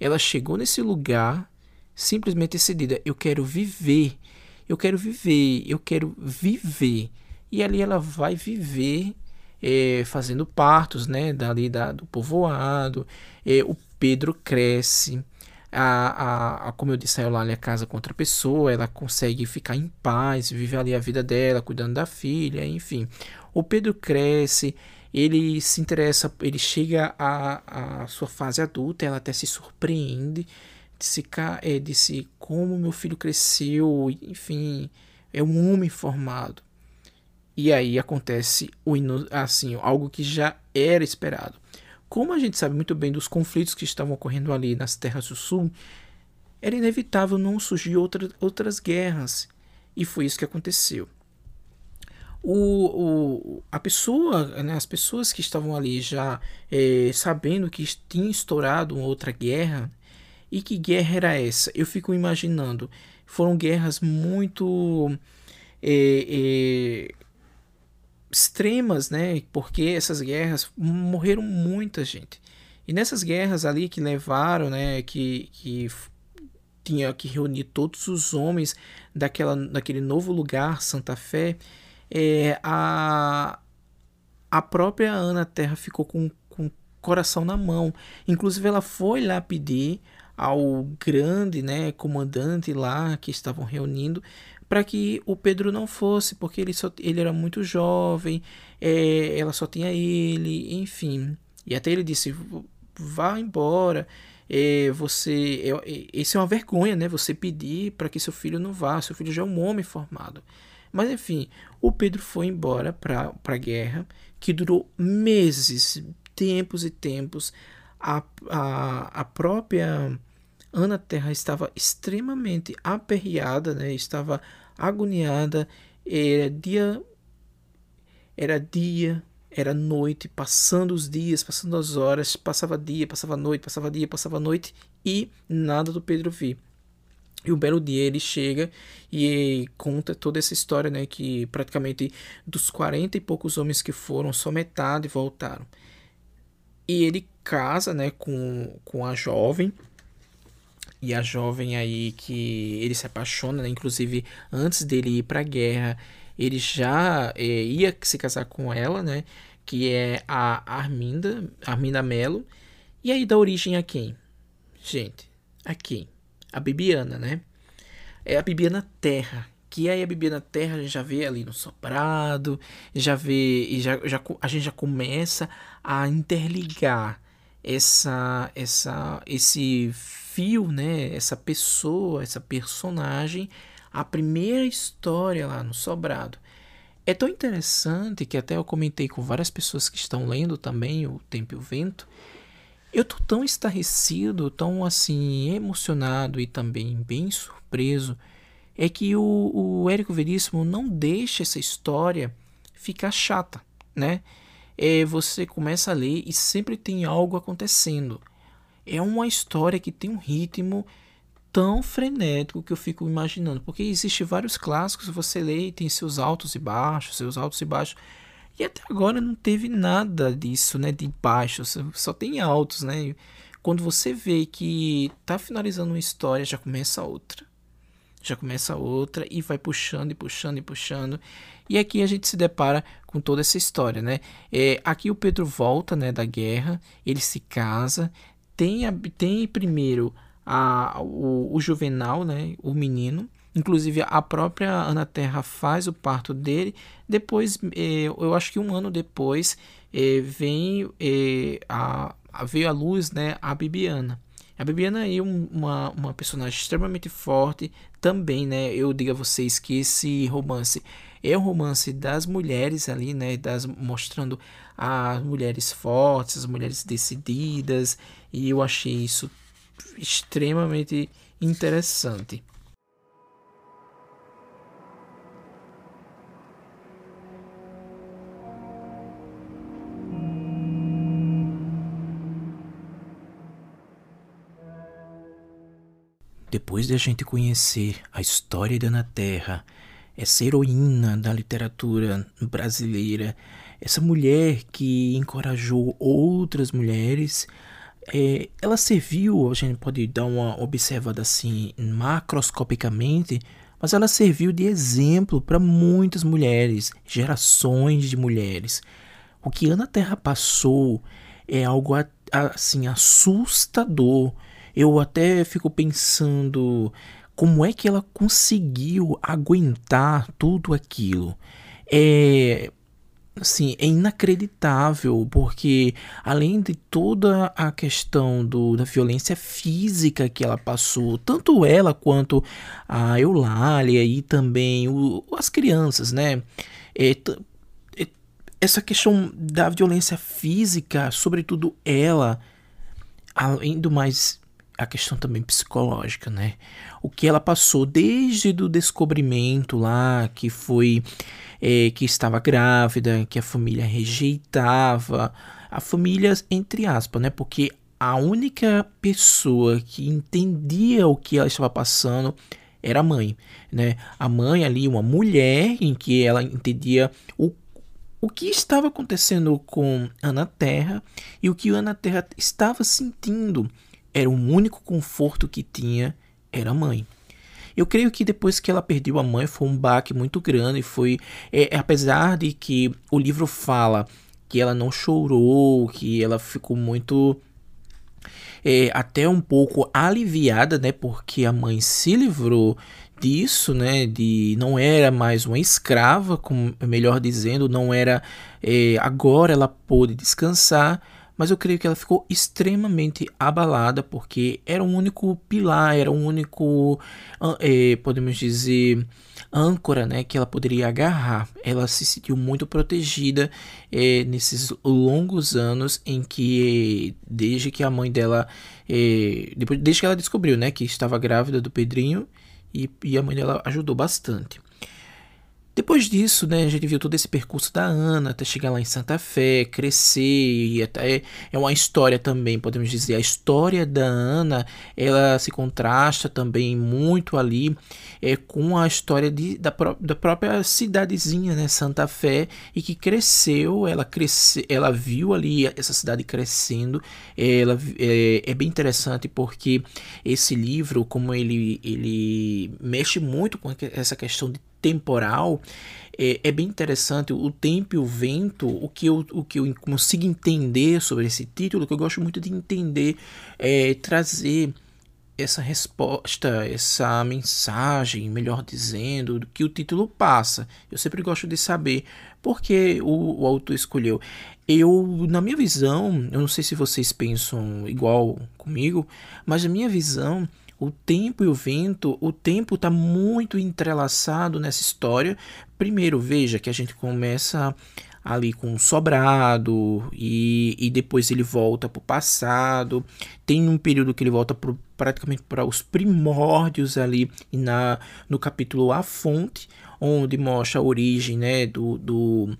Ela chegou nesse lugar simplesmente decidida, eu quero viver, eu quero viver, eu quero viver. E ali ela vai viver é, fazendo partos, né, dali da, do povoado. É, o Pedro cresce. A, a, a, como eu disse, a Eulália casa com outra pessoa, ela consegue ficar em paz, viver ali a vida dela, cuidando da filha, enfim. O Pedro cresce, ele se interessa, ele chega à, sua fase adulta, ela até se surpreende de se, é, de se como meu filho cresceu, enfim, é um homem formado. E aí acontece o assim, algo que já era esperado. Como a gente sabe muito bem dos conflitos que estavam ocorrendo ali nas terras do sul, era inevitável não surgir outra, outras guerras. E foi isso que aconteceu. O, o, a pessoa, né, as pessoas que estavam ali já é, sabendo que tinha estourado outra guerra, e que guerra era essa? Eu fico imaginando, foram guerras muito é, é, extremas, né? Porque essas guerras morreram muita gente. E nessas guerras ali que levaram, né, que, que tinha que reunir todos os homens daquela, daquele novo lugar, Santa Fé, é, a, a própria Ana Terra ficou com, com o coração na mão. Inclusive, ela foi lá pedir ao grande né, comandante lá que estavam reunindo para que o Pedro não fosse, porque ele, só, ele era muito jovem, é, ela só tinha ele, enfim. E até ele disse: vá embora. É, você é, isso é uma vergonha, né? Você pedir para que seu filho não vá. Seu filho já é um homem formado. Mas enfim, o Pedro foi embora para a guerra, que durou meses, tempos e tempos. A, a, a própria Ana Terra estava extremamente aperreada, né? estava agoniada. Era dia, era dia, era noite, passando os dias, passando as horas, passava dia, passava noite, passava dia, passava noite e nada do Pedro vir. E um belo dia ele chega e conta toda essa história, né? Que praticamente dos 40 e poucos homens que foram, só metade voltaram. E ele casa, né, com, com a jovem, e a jovem aí que ele se apaixona, né? inclusive antes dele ir para a guerra, ele já é, ia se casar com ela, né? Que é a Arminda, Arminda Melo. E aí dá origem a quem? Gente, a quem? A Bibiana, né? É a Bibiana Terra. Que aí a Bibiana Terra a gente já vê ali no soprado, já vê, e já, já, a gente já começa a interligar essa, essa, esse fio, né, essa pessoa, essa personagem, a primeira história lá no Sobrado. É tão interessante que até eu comentei com várias pessoas que estão lendo também o Tempo e o Vento. Eu tô tão estarrecido, tão assim emocionado e também bem surpreso é que o, o Érico Veríssimo não deixa essa história ficar chata, né? É, você começa a ler e sempre tem algo acontecendo é uma história que tem um ritmo tão frenético que eu fico imaginando, porque existe vários clássicos, você lê e tem seus altos e baixos, seus altos e baixos. E até agora não teve nada disso, né, de baixos, só tem altos, né? Quando você vê que tá finalizando uma história, já começa outra. Já começa outra e vai puxando e puxando e puxando. E aqui a gente se depara com toda essa história, né? É, aqui o Pedro volta, né, da guerra, ele se casa, tem, a, tem primeiro a, o, o Juvenal, né, o menino, Inclusive, a própria Ana Terra faz o parto dele. Depois, eh, eu acho que um ano depois, eh, vem eh, a, veio à luz né, a Bibiana. A Bibiana é um, uma, uma personagem extremamente forte também, né? Eu digo a vocês que esse romance é um romance das mulheres ali, né? Das, mostrando as mulheres fortes, as mulheres decididas, e eu achei isso extremamente interessante. Depois de a gente conhecer a história da Ana Terra, essa heroína da literatura brasileira, essa mulher que encorajou outras mulheres, é, ela serviu, a gente pode dar uma observada assim macroscopicamente, mas ela serviu de exemplo para muitas mulheres, gerações de mulheres. O que Ana Terra passou é algo assim assustador. Eu até fico pensando como é que ela conseguiu aguentar tudo aquilo. É assim, é inacreditável, porque além de toda a questão do, da violência física que ela passou, tanto ela quanto a Eulália e também o, as crianças, né? É, é, essa questão da violência física, sobretudo ela, além do mais a questão também psicológica, né? O que ela passou desde o descobrimento lá, que foi é, que estava grávida, que a família rejeitava, a família entre aspas, né? Porque a única pessoa que entendia o que ela estava passando era a mãe, né? A mãe ali, uma mulher em que ela entendia o o que estava acontecendo com Ana Terra e o que Ana Terra estava sentindo era o único conforto que tinha era a mãe. Eu creio que depois que ela perdeu a mãe foi um baque muito grande. Foi, é, apesar de que o livro fala que ela não chorou, que ela ficou muito é, até um pouco aliviada, né? Porque a mãe se livrou disso, né? De não era mais uma escrava, como melhor dizendo, não era. É, agora ela pôde descansar mas eu creio que ela ficou extremamente abalada porque era o único pilar, era o único, é, podemos dizer, âncora, né, que ela poderia agarrar. Ela se sentiu muito protegida é, nesses longos anos em que, desde que a mãe dela, é, depois, desde que ela descobriu, né, que estava grávida do Pedrinho e, e a mãe dela ajudou bastante. Depois disso, né, a gente viu todo esse percurso da Ana até chegar lá em Santa Fé, crescer e até é uma história também, podemos dizer, a história da Ana, ela se contrasta também muito ali é, com a história de, da, da própria cidadezinha, né, Santa Fé, e que cresceu, ela cresce, ela viu ali essa cidade crescendo, ela é, é bem interessante porque esse livro, como ele ele mexe muito com essa questão de temporal, é, é, bem interessante o tempo e o vento, o que eu, o que eu consigo entender sobre esse título, que eu gosto muito de entender, é trazer essa resposta, essa mensagem, melhor dizendo, do que o título passa. Eu sempre gosto de saber por que o, o autor escolheu. Eu, na minha visão, eu não sei se vocês pensam igual comigo, mas na minha visão, o tempo e o vento, o tempo está muito entrelaçado nessa história. Primeiro, veja que a gente começa ali com um sobrado e, e depois ele volta para o passado. Tem um período que ele volta pro, praticamente para os primórdios ali na, no capítulo A Fonte, onde mostra a origem né, do, do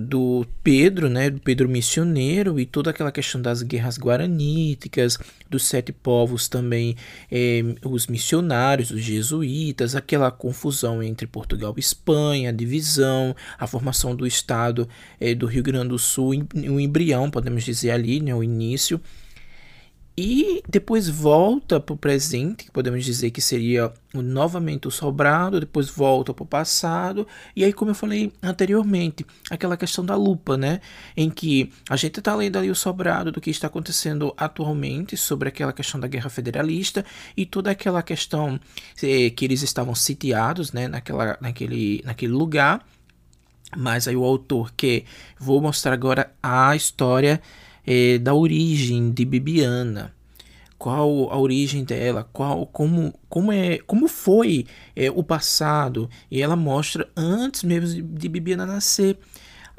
do Pedro, né, do Pedro missioneiro e toda aquela questão das guerras guaraníticas, dos sete povos também, é, os missionários, os jesuítas, aquela confusão entre Portugal e Espanha, a divisão, a formação do Estado é, do Rio Grande do Sul, um embrião, podemos dizer ali, né, o início e depois volta para o presente, que podemos dizer que seria novamente o sobrado, depois volta para o passado, e aí, como eu falei anteriormente, aquela questão da lupa, né? Em que a gente está lendo ali o sobrado do que está acontecendo atualmente sobre aquela questão da guerra federalista e toda aquela questão eh, que eles estavam sitiados, né? Naquela, naquele, naquele lugar. Mas aí o autor que vou mostrar agora a história é, da origem de Bibiana. Qual a origem dela, qual, como, como, é, como foi é, o passado. E ela mostra antes mesmo de, de Bibiana nascer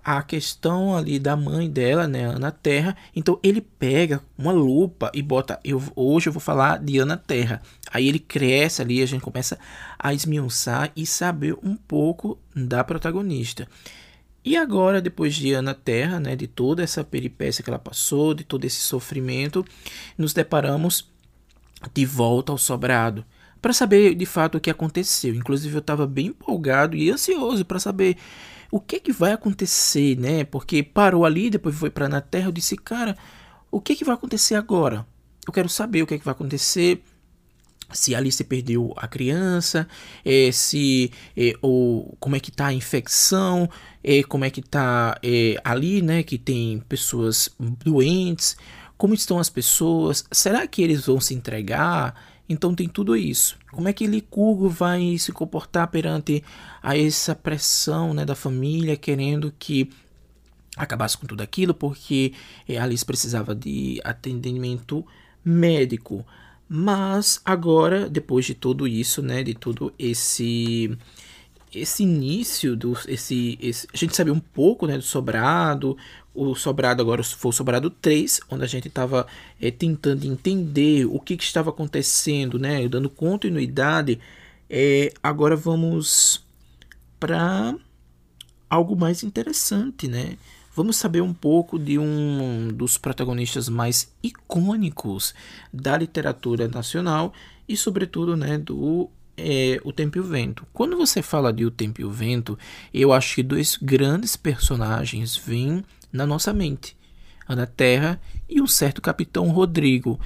a questão ali da mãe dela, né, Ana Terra. Então ele pega uma lupa e bota, eu hoje eu vou falar de Ana Terra. Aí ele cresce ali, a gente começa a esmiuçar e saber um pouco da protagonista. E agora, depois de Ana Terra, né, de toda essa peripécia que ela passou, de todo esse sofrimento, nos deparamos de volta ao sobrado para saber de fato o que aconteceu. Inclusive eu estava bem empolgado e ansioso para saber o que que vai acontecer, né? Porque parou ali, depois foi para na Terra, eu disse, cara, o que que vai acontecer agora? Eu quero saber o que que vai acontecer. se Alice perdeu a criança, é, se é, ou como é que tá a infecção, é, como é que tá é, ali, né, que tem pessoas doentes, como estão as pessoas, será que eles vão se entregar? Então tem tudo isso. Como é que Licurgo vai se comportar perante a essa pressão né, da família querendo que acabasse com tudo aquilo porque é, Alice precisava de atendimento médico. Mas agora, depois de tudo isso, né, de todo esse esse início do esse, esse a gente sabia um pouco, né, do Sobrado, o Sobrado agora foi o Sobrado 3, onde a gente estava é, tentando entender o que, que, estava acontecendo, né, dando continuidade. É, agora vamos para algo mais interessante, né? vamos saber um pouco de um dos protagonistas mais icônicos da literatura nacional e, sobretudo, né, do é, O Tempo e o Vento. Quando você fala de O Tempo e o Vento, eu acho que dois grandes personagens vêm na nossa mente: Ana Terra e um certo Capitão Rodrigo.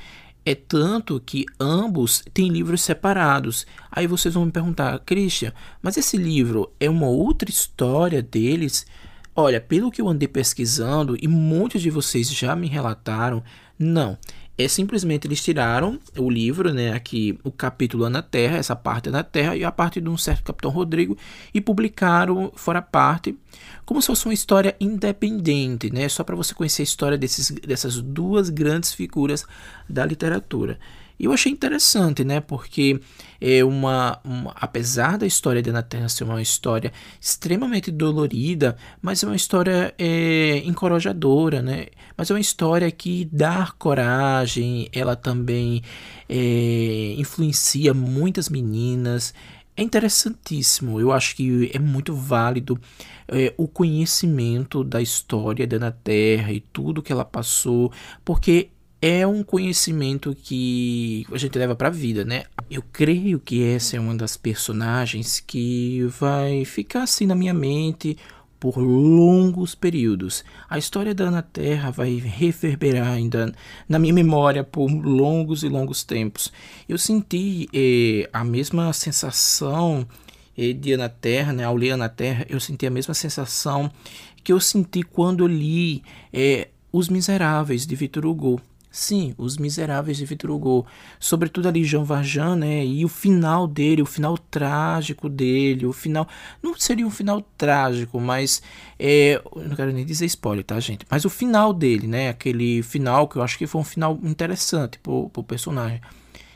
É tanto que ambos têm livros separados. Aí vocês vão me perguntar, Christian, mas esse livro é uma outra história deles? Olha, pelo que eu andei pesquisando e muitos de vocês já me relataram, não. É simplesmente eles tiraram o livro, né, aqui o capítulo na Terra, essa parte na Terra e a parte de um certo Capitão Rodrigo e publicaram fora parte, como se fosse uma história independente, né, só para você conhecer a história desses, dessas duas grandes figuras da literatura. E eu achei interessante, né? Porque é uma, uma, apesar da história de Ana Terra ser uma história extremamente dolorida, mas é uma história é, encorajadora, né? Mas é uma história que dá coragem, ela também é, influencia muitas meninas. É interessantíssimo, eu acho que é muito válido é, o conhecimento da história da Ana Terra e tudo que ela passou, porque é um conhecimento que a gente leva para a vida, né? Eu creio que essa é uma das personagens que vai ficar assim na minha mente por longos períodos. A história da Ana Terra vai reverberar ainda na minha memória por longos e longos tempos. Eu senti eh, a mesma sensação eh, de Ana Terra, né? Ao ler Ana Terra, eu senti a mesma sensação que eu senti quando li eh, Os Miseráveis de Victor Hugo. Sim, Os Miseráveis de Victor Hugo, sobretudo ali Jean Valjean, né? E o final dele, o final trágico dele, o final não seria um final trágico, mas é, não quero nem dizer spoiler, tá, gente? Mas o final dele, né? Aquele final que eu acho que foi um final interessante pro, pro personagem.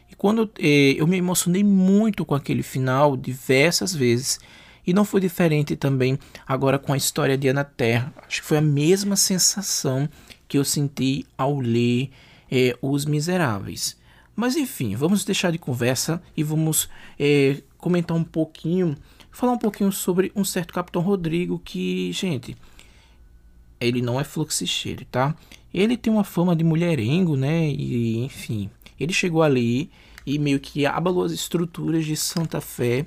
E quando é, eu me emocionei muito com aquele final diversas vezes. E não foi diferente também agora com a história de Ana Terra. Acho que foi a mesma sensação que eu senti ao ler é, Os Miseráveis. Mas enfim, vamos deixar de conversa e vamos é, comentar um pouquinho, falar um pouquinho sobre um certo Capitão Rodrigo que, gente, ele não é fluxicheiro, tá? Ele tem uma fama de mulherengo, né? E enfim, ele chegou ali e meio que abalou as estruturas de Santa Fé.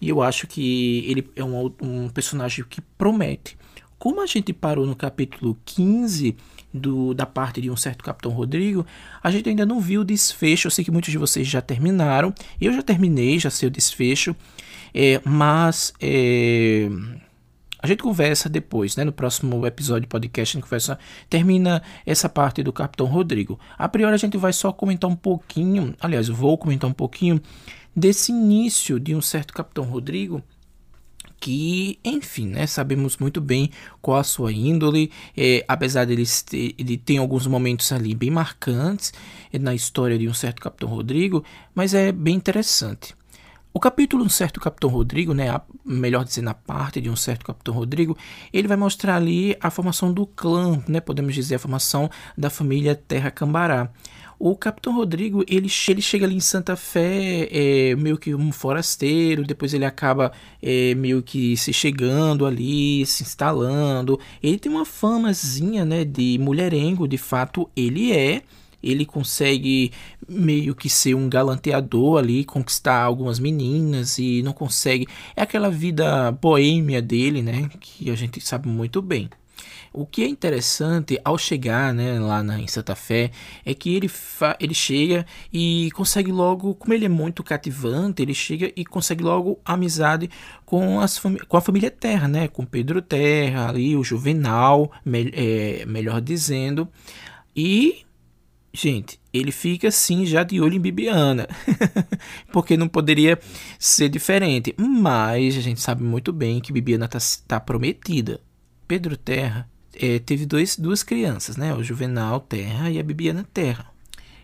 E eu acho que ele é um, um personagem que promete. Como a gente parou no capítulo 15 do, da parte de um certo Capitão Rodrigo, a gente ainda não viu o desfecho. Eu sei que muitos de vocês já terminaram. Eu já terminei, já sei o desfecho. É, mas é, a gente conversa depois, né? No próximo episódio de podcast, a gente conversa, termina essa parte do Capitão Rodrigo. A priori a gente vai só comentar um pouquinho, aliás, vou comentar um pouquinho desse início de um certo Capitão Rodrigo que, enfim, né, sabemos muito bem qual a sua índole, é, apesar dele ter, ele tem alguns momentos ali bem marcantes é, na história de um certo Capitão Rodrigo, mas é bem interessante. O capítulo Um Certo Capitão Rodrigo, né, a, melhor dizendo, a parte de Um Certo Capitão Rodrigo, ele vai mostrar ali a formação do clã, né, podemos dizer, a formação da família Terra Cambará. O Capitão Rodrigo, ele, ele chega ali em Santa Fé, é, meio que um forasteiro, depois ele acaba é, meio que se chegando ali, se instalando. Ele tem uma famazinha, né, de mulherengo, de fato ele é. Ele consegue meio que ser um galanteador ali, conquistar algumas meninas e não consegue. É aquela vida boêmia dele, né, que a gente sabe muito bem. O que é interessante ao chegar né, lá na, em Santa Fé é que ele, ele chega e consegue logo, como ele é muito cativante, ele chega e consegue logo amizade com, as com a família Terra, né? Com Pedro Terra, ali, o Juvenal, me, é, melhor dizendo. E, gente, ele fica assim já de olho em Bibiana, porque não poderia ser diferente. Mas a gente sabe muito bem que Bibiana está tá prometida. Pedro Terra é, teve dois, duas crianças, né? O Juvenal Terra e a Bibiana Terra.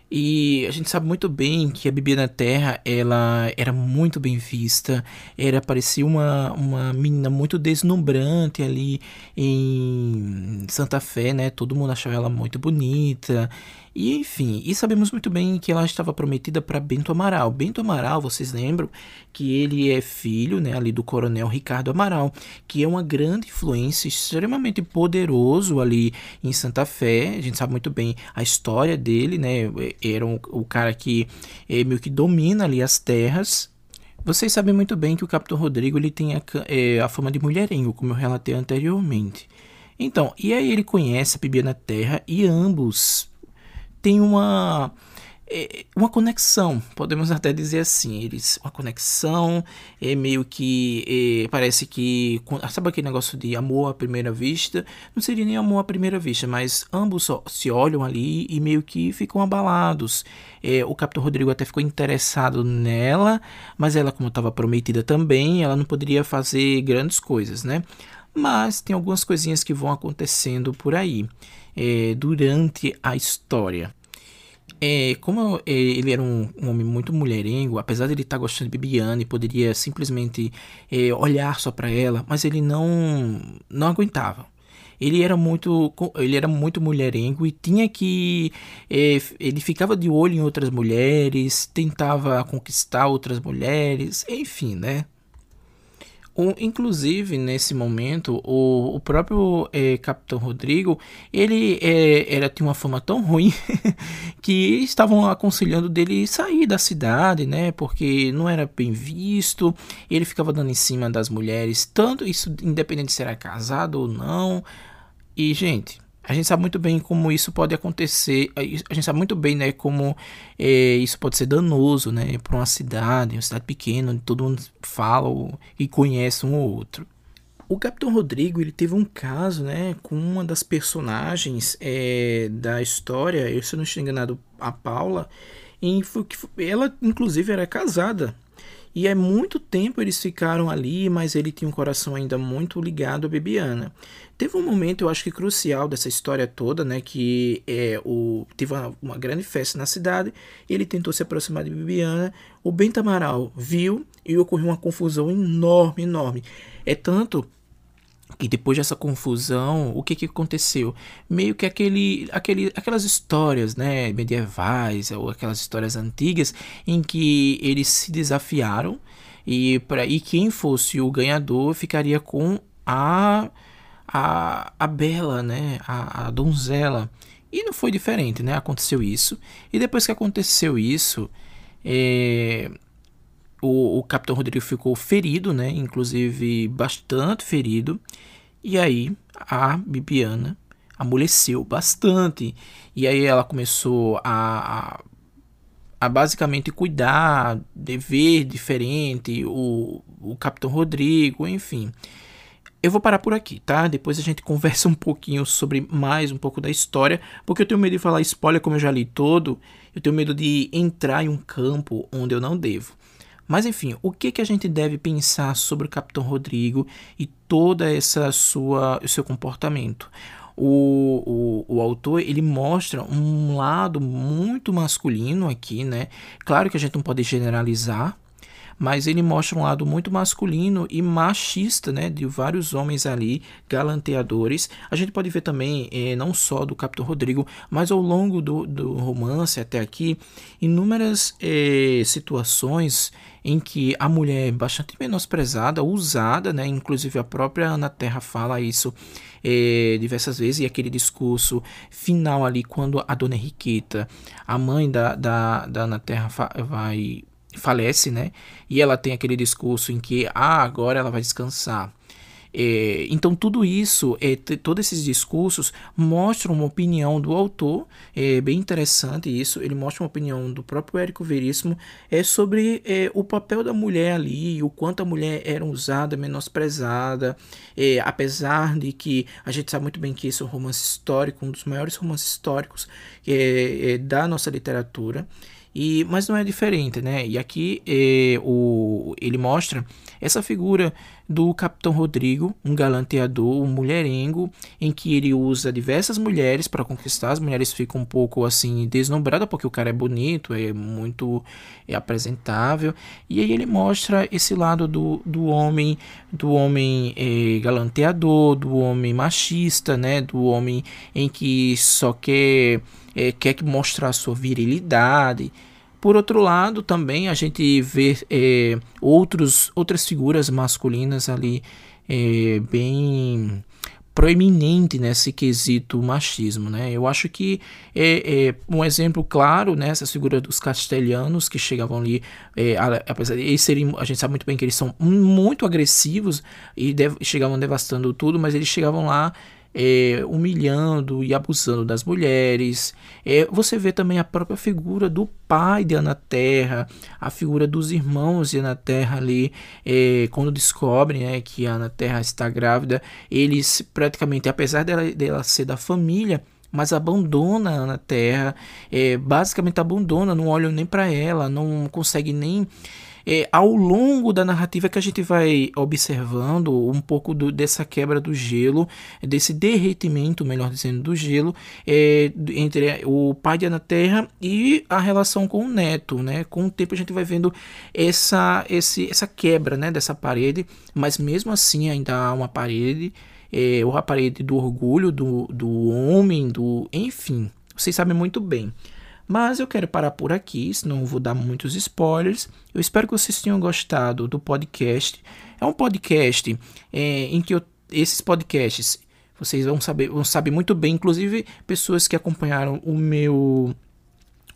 E a gente sabe muito bem que a Bibiana Terra ela era muito bem vista, era parecia uma, uma menina muito deslumbrante ali em Santa Fé, né? Todo mundo achava ela muito bonita. E enfim, e sabemos muito bem que ela estava prometida para Bento Amaral. Bento Amaral, vocês lembram que ele é filho, né, ali do coronel Ricardo Amaral, que é uma grande influência, extremamente poderoso ali em Santa Fé. A gente sabe muito bem a história dele, né? Era um, o cara que é, meio que domina ali as terras vocês sabem muito bem que o Capitão Rodrigo ele tem a, é, a fama de mulherengo, como eu relatei anteriormente. Então, e aí ele conhece a Bibiana Terra e ambos tem uma é, uma conexão, podemos até dizer assim, eles uma conexão é meio que é, parece que sabe aquele negócio de amor à primeira vista, não seria nem amor à primeira vista, mas ambos se olham ali e meio que ficam abalados. É, o Capitão Rodrigo até ficou interessado nela, mas ela como estava prometida também, ela não poderia fazer grandes coisas, né? Mas tem algumas coisinhas que vão acontecendo por aí é, durante a história. É, como é, ele era um, homem muito mulherengo, apesar de ele estar tá gostando de Bibiane, poderia simplesmente é, olhar só para ela, mas ele não não aguentava. Ele era muito ele era muito mulherengo e tinha que é, ele ficava de olho em outras mulheres, tentava conquistar outras mulheres, enfim, né? Inclusive, nesse momento, o, o próprio é, Capitão Rodrigo, ele é, era, tinha uma fama tão ruim que estavam aconselhando dele sair da cidade, né? Porque não era bem visto, ele ficava dando em cima das mulheres, tanto isso independente se era casado ou não. E, gente, a gente sabe muito bem como isso pode acontecer. A gente sabe muito bem, né, como é, isso pode ser danoso, né, para uma cidade, uma cidade pequena, onde todo mundo fala e conhece um ou outro. O Capitão Rodrigo ele teve um caso, né, com uma das personagens é, da história. Eu se não estou enganado, a Paula. Em, ela inclusive era casada e há muito tempo eles ficaram ali, mas ele tinha um coração ainda muito ligado a Bibiana. Teve um momento, eu acho que crucial dessa história toda, né? Que é, o, teve uma, uma grande festa na cidade, ele tentou se aproximar de Bibiana, o Bento Amaral viu e ocorreu uma confusão enorme, enorme. É tanto e depois dessa confusão, o que, que aconteceu? Meio que aquele, aquele, aquelas histórias né, medievais ou aquelas histórias antigas em que eles se desafiaram e, pra, e quem fosse o ganhador ficaria com a, a, a Bela, né, a, a donzela. E não foi diferente, né? Aconteceu isso. E depois que aconteceu isso, é, o, o Capitão Rodrigo ficou ferido, né? Inclusive bastante ferido. E aí a Bibiana amoleceu bastante. E aí ela começou a, a, a basicamente cuidar, de ver diferente o, o Capitão Rodrigo, enfim. Eu vou parar por aqui, tá? Depois a gente conversa um pouquinho sobre mais um pouco da história, porque eu tenho medo de falar spoiler, como eu já li todo. Eu tenho medo de entrar em um campo onde eu não devo. Mas enfim, o que, que a gente deve pensar sobre o Capitão Rodrigo e toda essa sua o seu comportamento? O, o, o autor ele mostra um lado muito masculino aqui, né? Claro que a gente não pode generalizar, mas ele mostra um lado muito masculino e machista, né, de vários homens ali, galanteadores. A gente pode ver também, eh, não só do Capitão Rodrigo, mas ao longo do, do romance até aqui, inúmeras eh, situações em que a mulher é bastante menosprezada, usada, né, inclusive a própria Ana Terra fala isso eh, diversas vezes, e aquele discurso final ali, quando a Dona Henriqueta, a mãe da, da, da Ana Terra, vai falece, né? E ela tem aquele discurso em que, ah, agora ela vai descansar. É, então, tudo isso, é, todos esses discursos mostram uma opinião do autor, é bem interessante isso. Ele mostra uma opinião do próprio Érico Veríssimo é, sobre é, o papel da mulher ali, o quanto a mulher era usada, menosprezada, é, apesar de que a gente sabe muito bem que esse é um romance histórico, um dos maiores romances históricos é, é, da nossa literatura. E, mas não é diferente, né? E aqui é, o, ele mostra essa figura do Capitão Rodrigo, um galanteador, um mulherengo, em que ele usa diversas mulheres para conquistar. As mulheres ficam um pouco assim deslumbradas porque o cara é bonito, é muito é apresentável. E aí ele mostra esse lado do, do homem, do homem é, galanteador, do homem machista, né? Do homem em que só quer é, quer mostrar sua virilidade. Por outro lado, também a gente vê é, outros, outras figuras masculinas ali é, bem proeminente nesse quesito machismo, né? Eu acho que é, é um exemplo claro né, figura dos castelhanos que chegavam ali, é, apesar de eles serem, a gente sabe muito bem que eles são muito agressivos e dev, chegavam devastando tudo, mas eles chegavam lá é, humilhando e abusando das mulheres. É, você vê também a própria figura do pai de Ana Terra, a figura dos irmãos de Ana Terra ali, é, quando descobrem né, que Ana Terra está grávida, eles praticamente, apesar dela, dela ser da família, mas abandona Ana Terra, é, basicamente abandona, não olham nem para ela, não consegue nem é, ao longo da narrativa que a gente vai observando um pouco do, dessa quebra do gelo, desse derretimento, melhor dizendo, do gelo, é, entre o pai de Ana Terra e a relação com o neto. Né? Com o tempo a gente vai vendo essa, esse, essa quebra né, dessa parede, mas mesmo assim ainda há uma parede, é, ou a parede do orgulho do, do homem, do enfim, vocês sabem muito bem. Mas eu quero parar por aqui, senão vou dar muitos spoilers. Eu espero que vocês tenham gostado do podcast. É um podcast é, em que eu, esses podcasts vocês vão saber, vão saber muito bem, inclusive pessoas que acompanharam o meu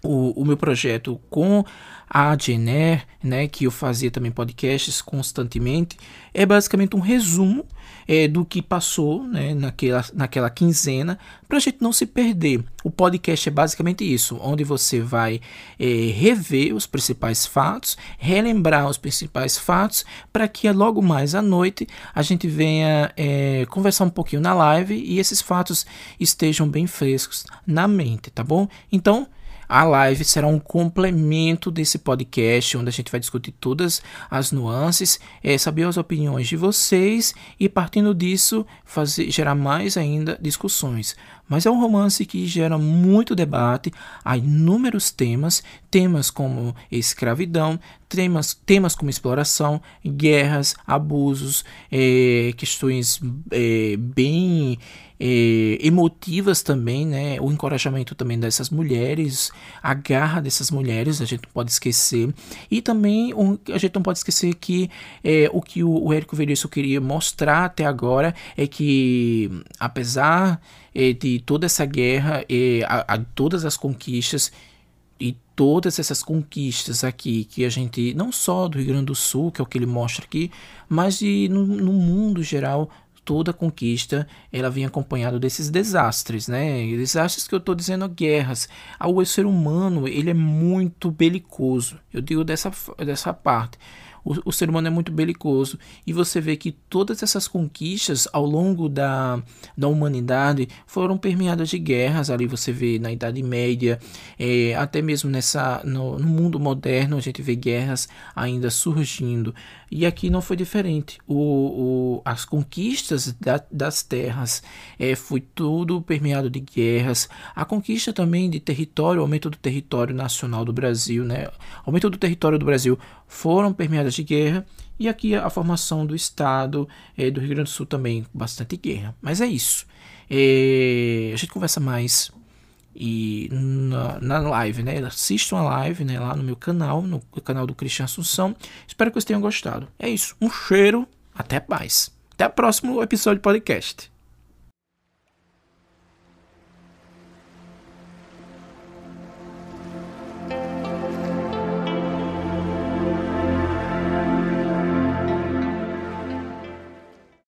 o, o meu projeto com a Jenner, né, que eu fazia também podcasts constantemente, é basicamente um resumo é, do que passou né, naquela, naquela quinzena, para a gente não se perder. O podcast é basicamente isso, onde você vai é, rever os principais fatos, relembrar os principais fatos, para que logo mais à noite a gente venha é, conversar um pouquinho na live e esses fatos estejam bem frescos na mente, tá bom? Então, a live será um complemento desse podcast, onde a gente vai discutir todas as nuances, é, saber as opiniões de vocês e, partindo disso, fazer, gerar mais ainda discussões. Mas é um romance que gera muito debate, há inúmeros temas, temas como escravidão, temas, temas como exploração, guerras, abusos, é, questões é, bem é, emotivas também, né? O encorajamento também dessas mulheres, a garra dessas mulheres, a gente não pode esquecer. E também um, a gente não pode esquecer que é, o que o, o Érico Veríssimo queria mostrar até agora é que, apesar é, de toda essa guerra, e a, a, todas as conquistas e todas essas conquistas aqui que a gente, não só do Rio Grande do Sul, que é o que ele mostra aqui, mas de, no, no mundo geral, toda conquista ela vem acompanhado desses desastres, né? Desastres que eu estou dizendo guerras. Ah, o ser humano ele é muito belicoso. Eu digo dessa, dessa parte o, o ser humano é muito belicoso e você vê que todas essas conquistas ao longo da, da humanidade foram permeadas de guerras. Ali você vê na Idade Média, é, até mesmo nessa no, no, mundo moderno a gente vê guerras ainda surgindo. E aqui não foi diferente. O, o as conquistas da, das terras é, foi tudo permeado de guerras. A conquista também de território, aumento do território nacional do Brasil, né? aumento do território do Brasil foram permeadas de guerra e aqui a formação do Estado é, do Rio Grande do Sul também bastante guerra. Mas é isso. É, a gente conversa mais e na, na, live, né? Assistam a live né? lá no meu canal, no canal do Cristian Assunção. Espero que vocês tenham gostado. É isso. Um cheiro. Até mais. Até o próximo episódio do podcast.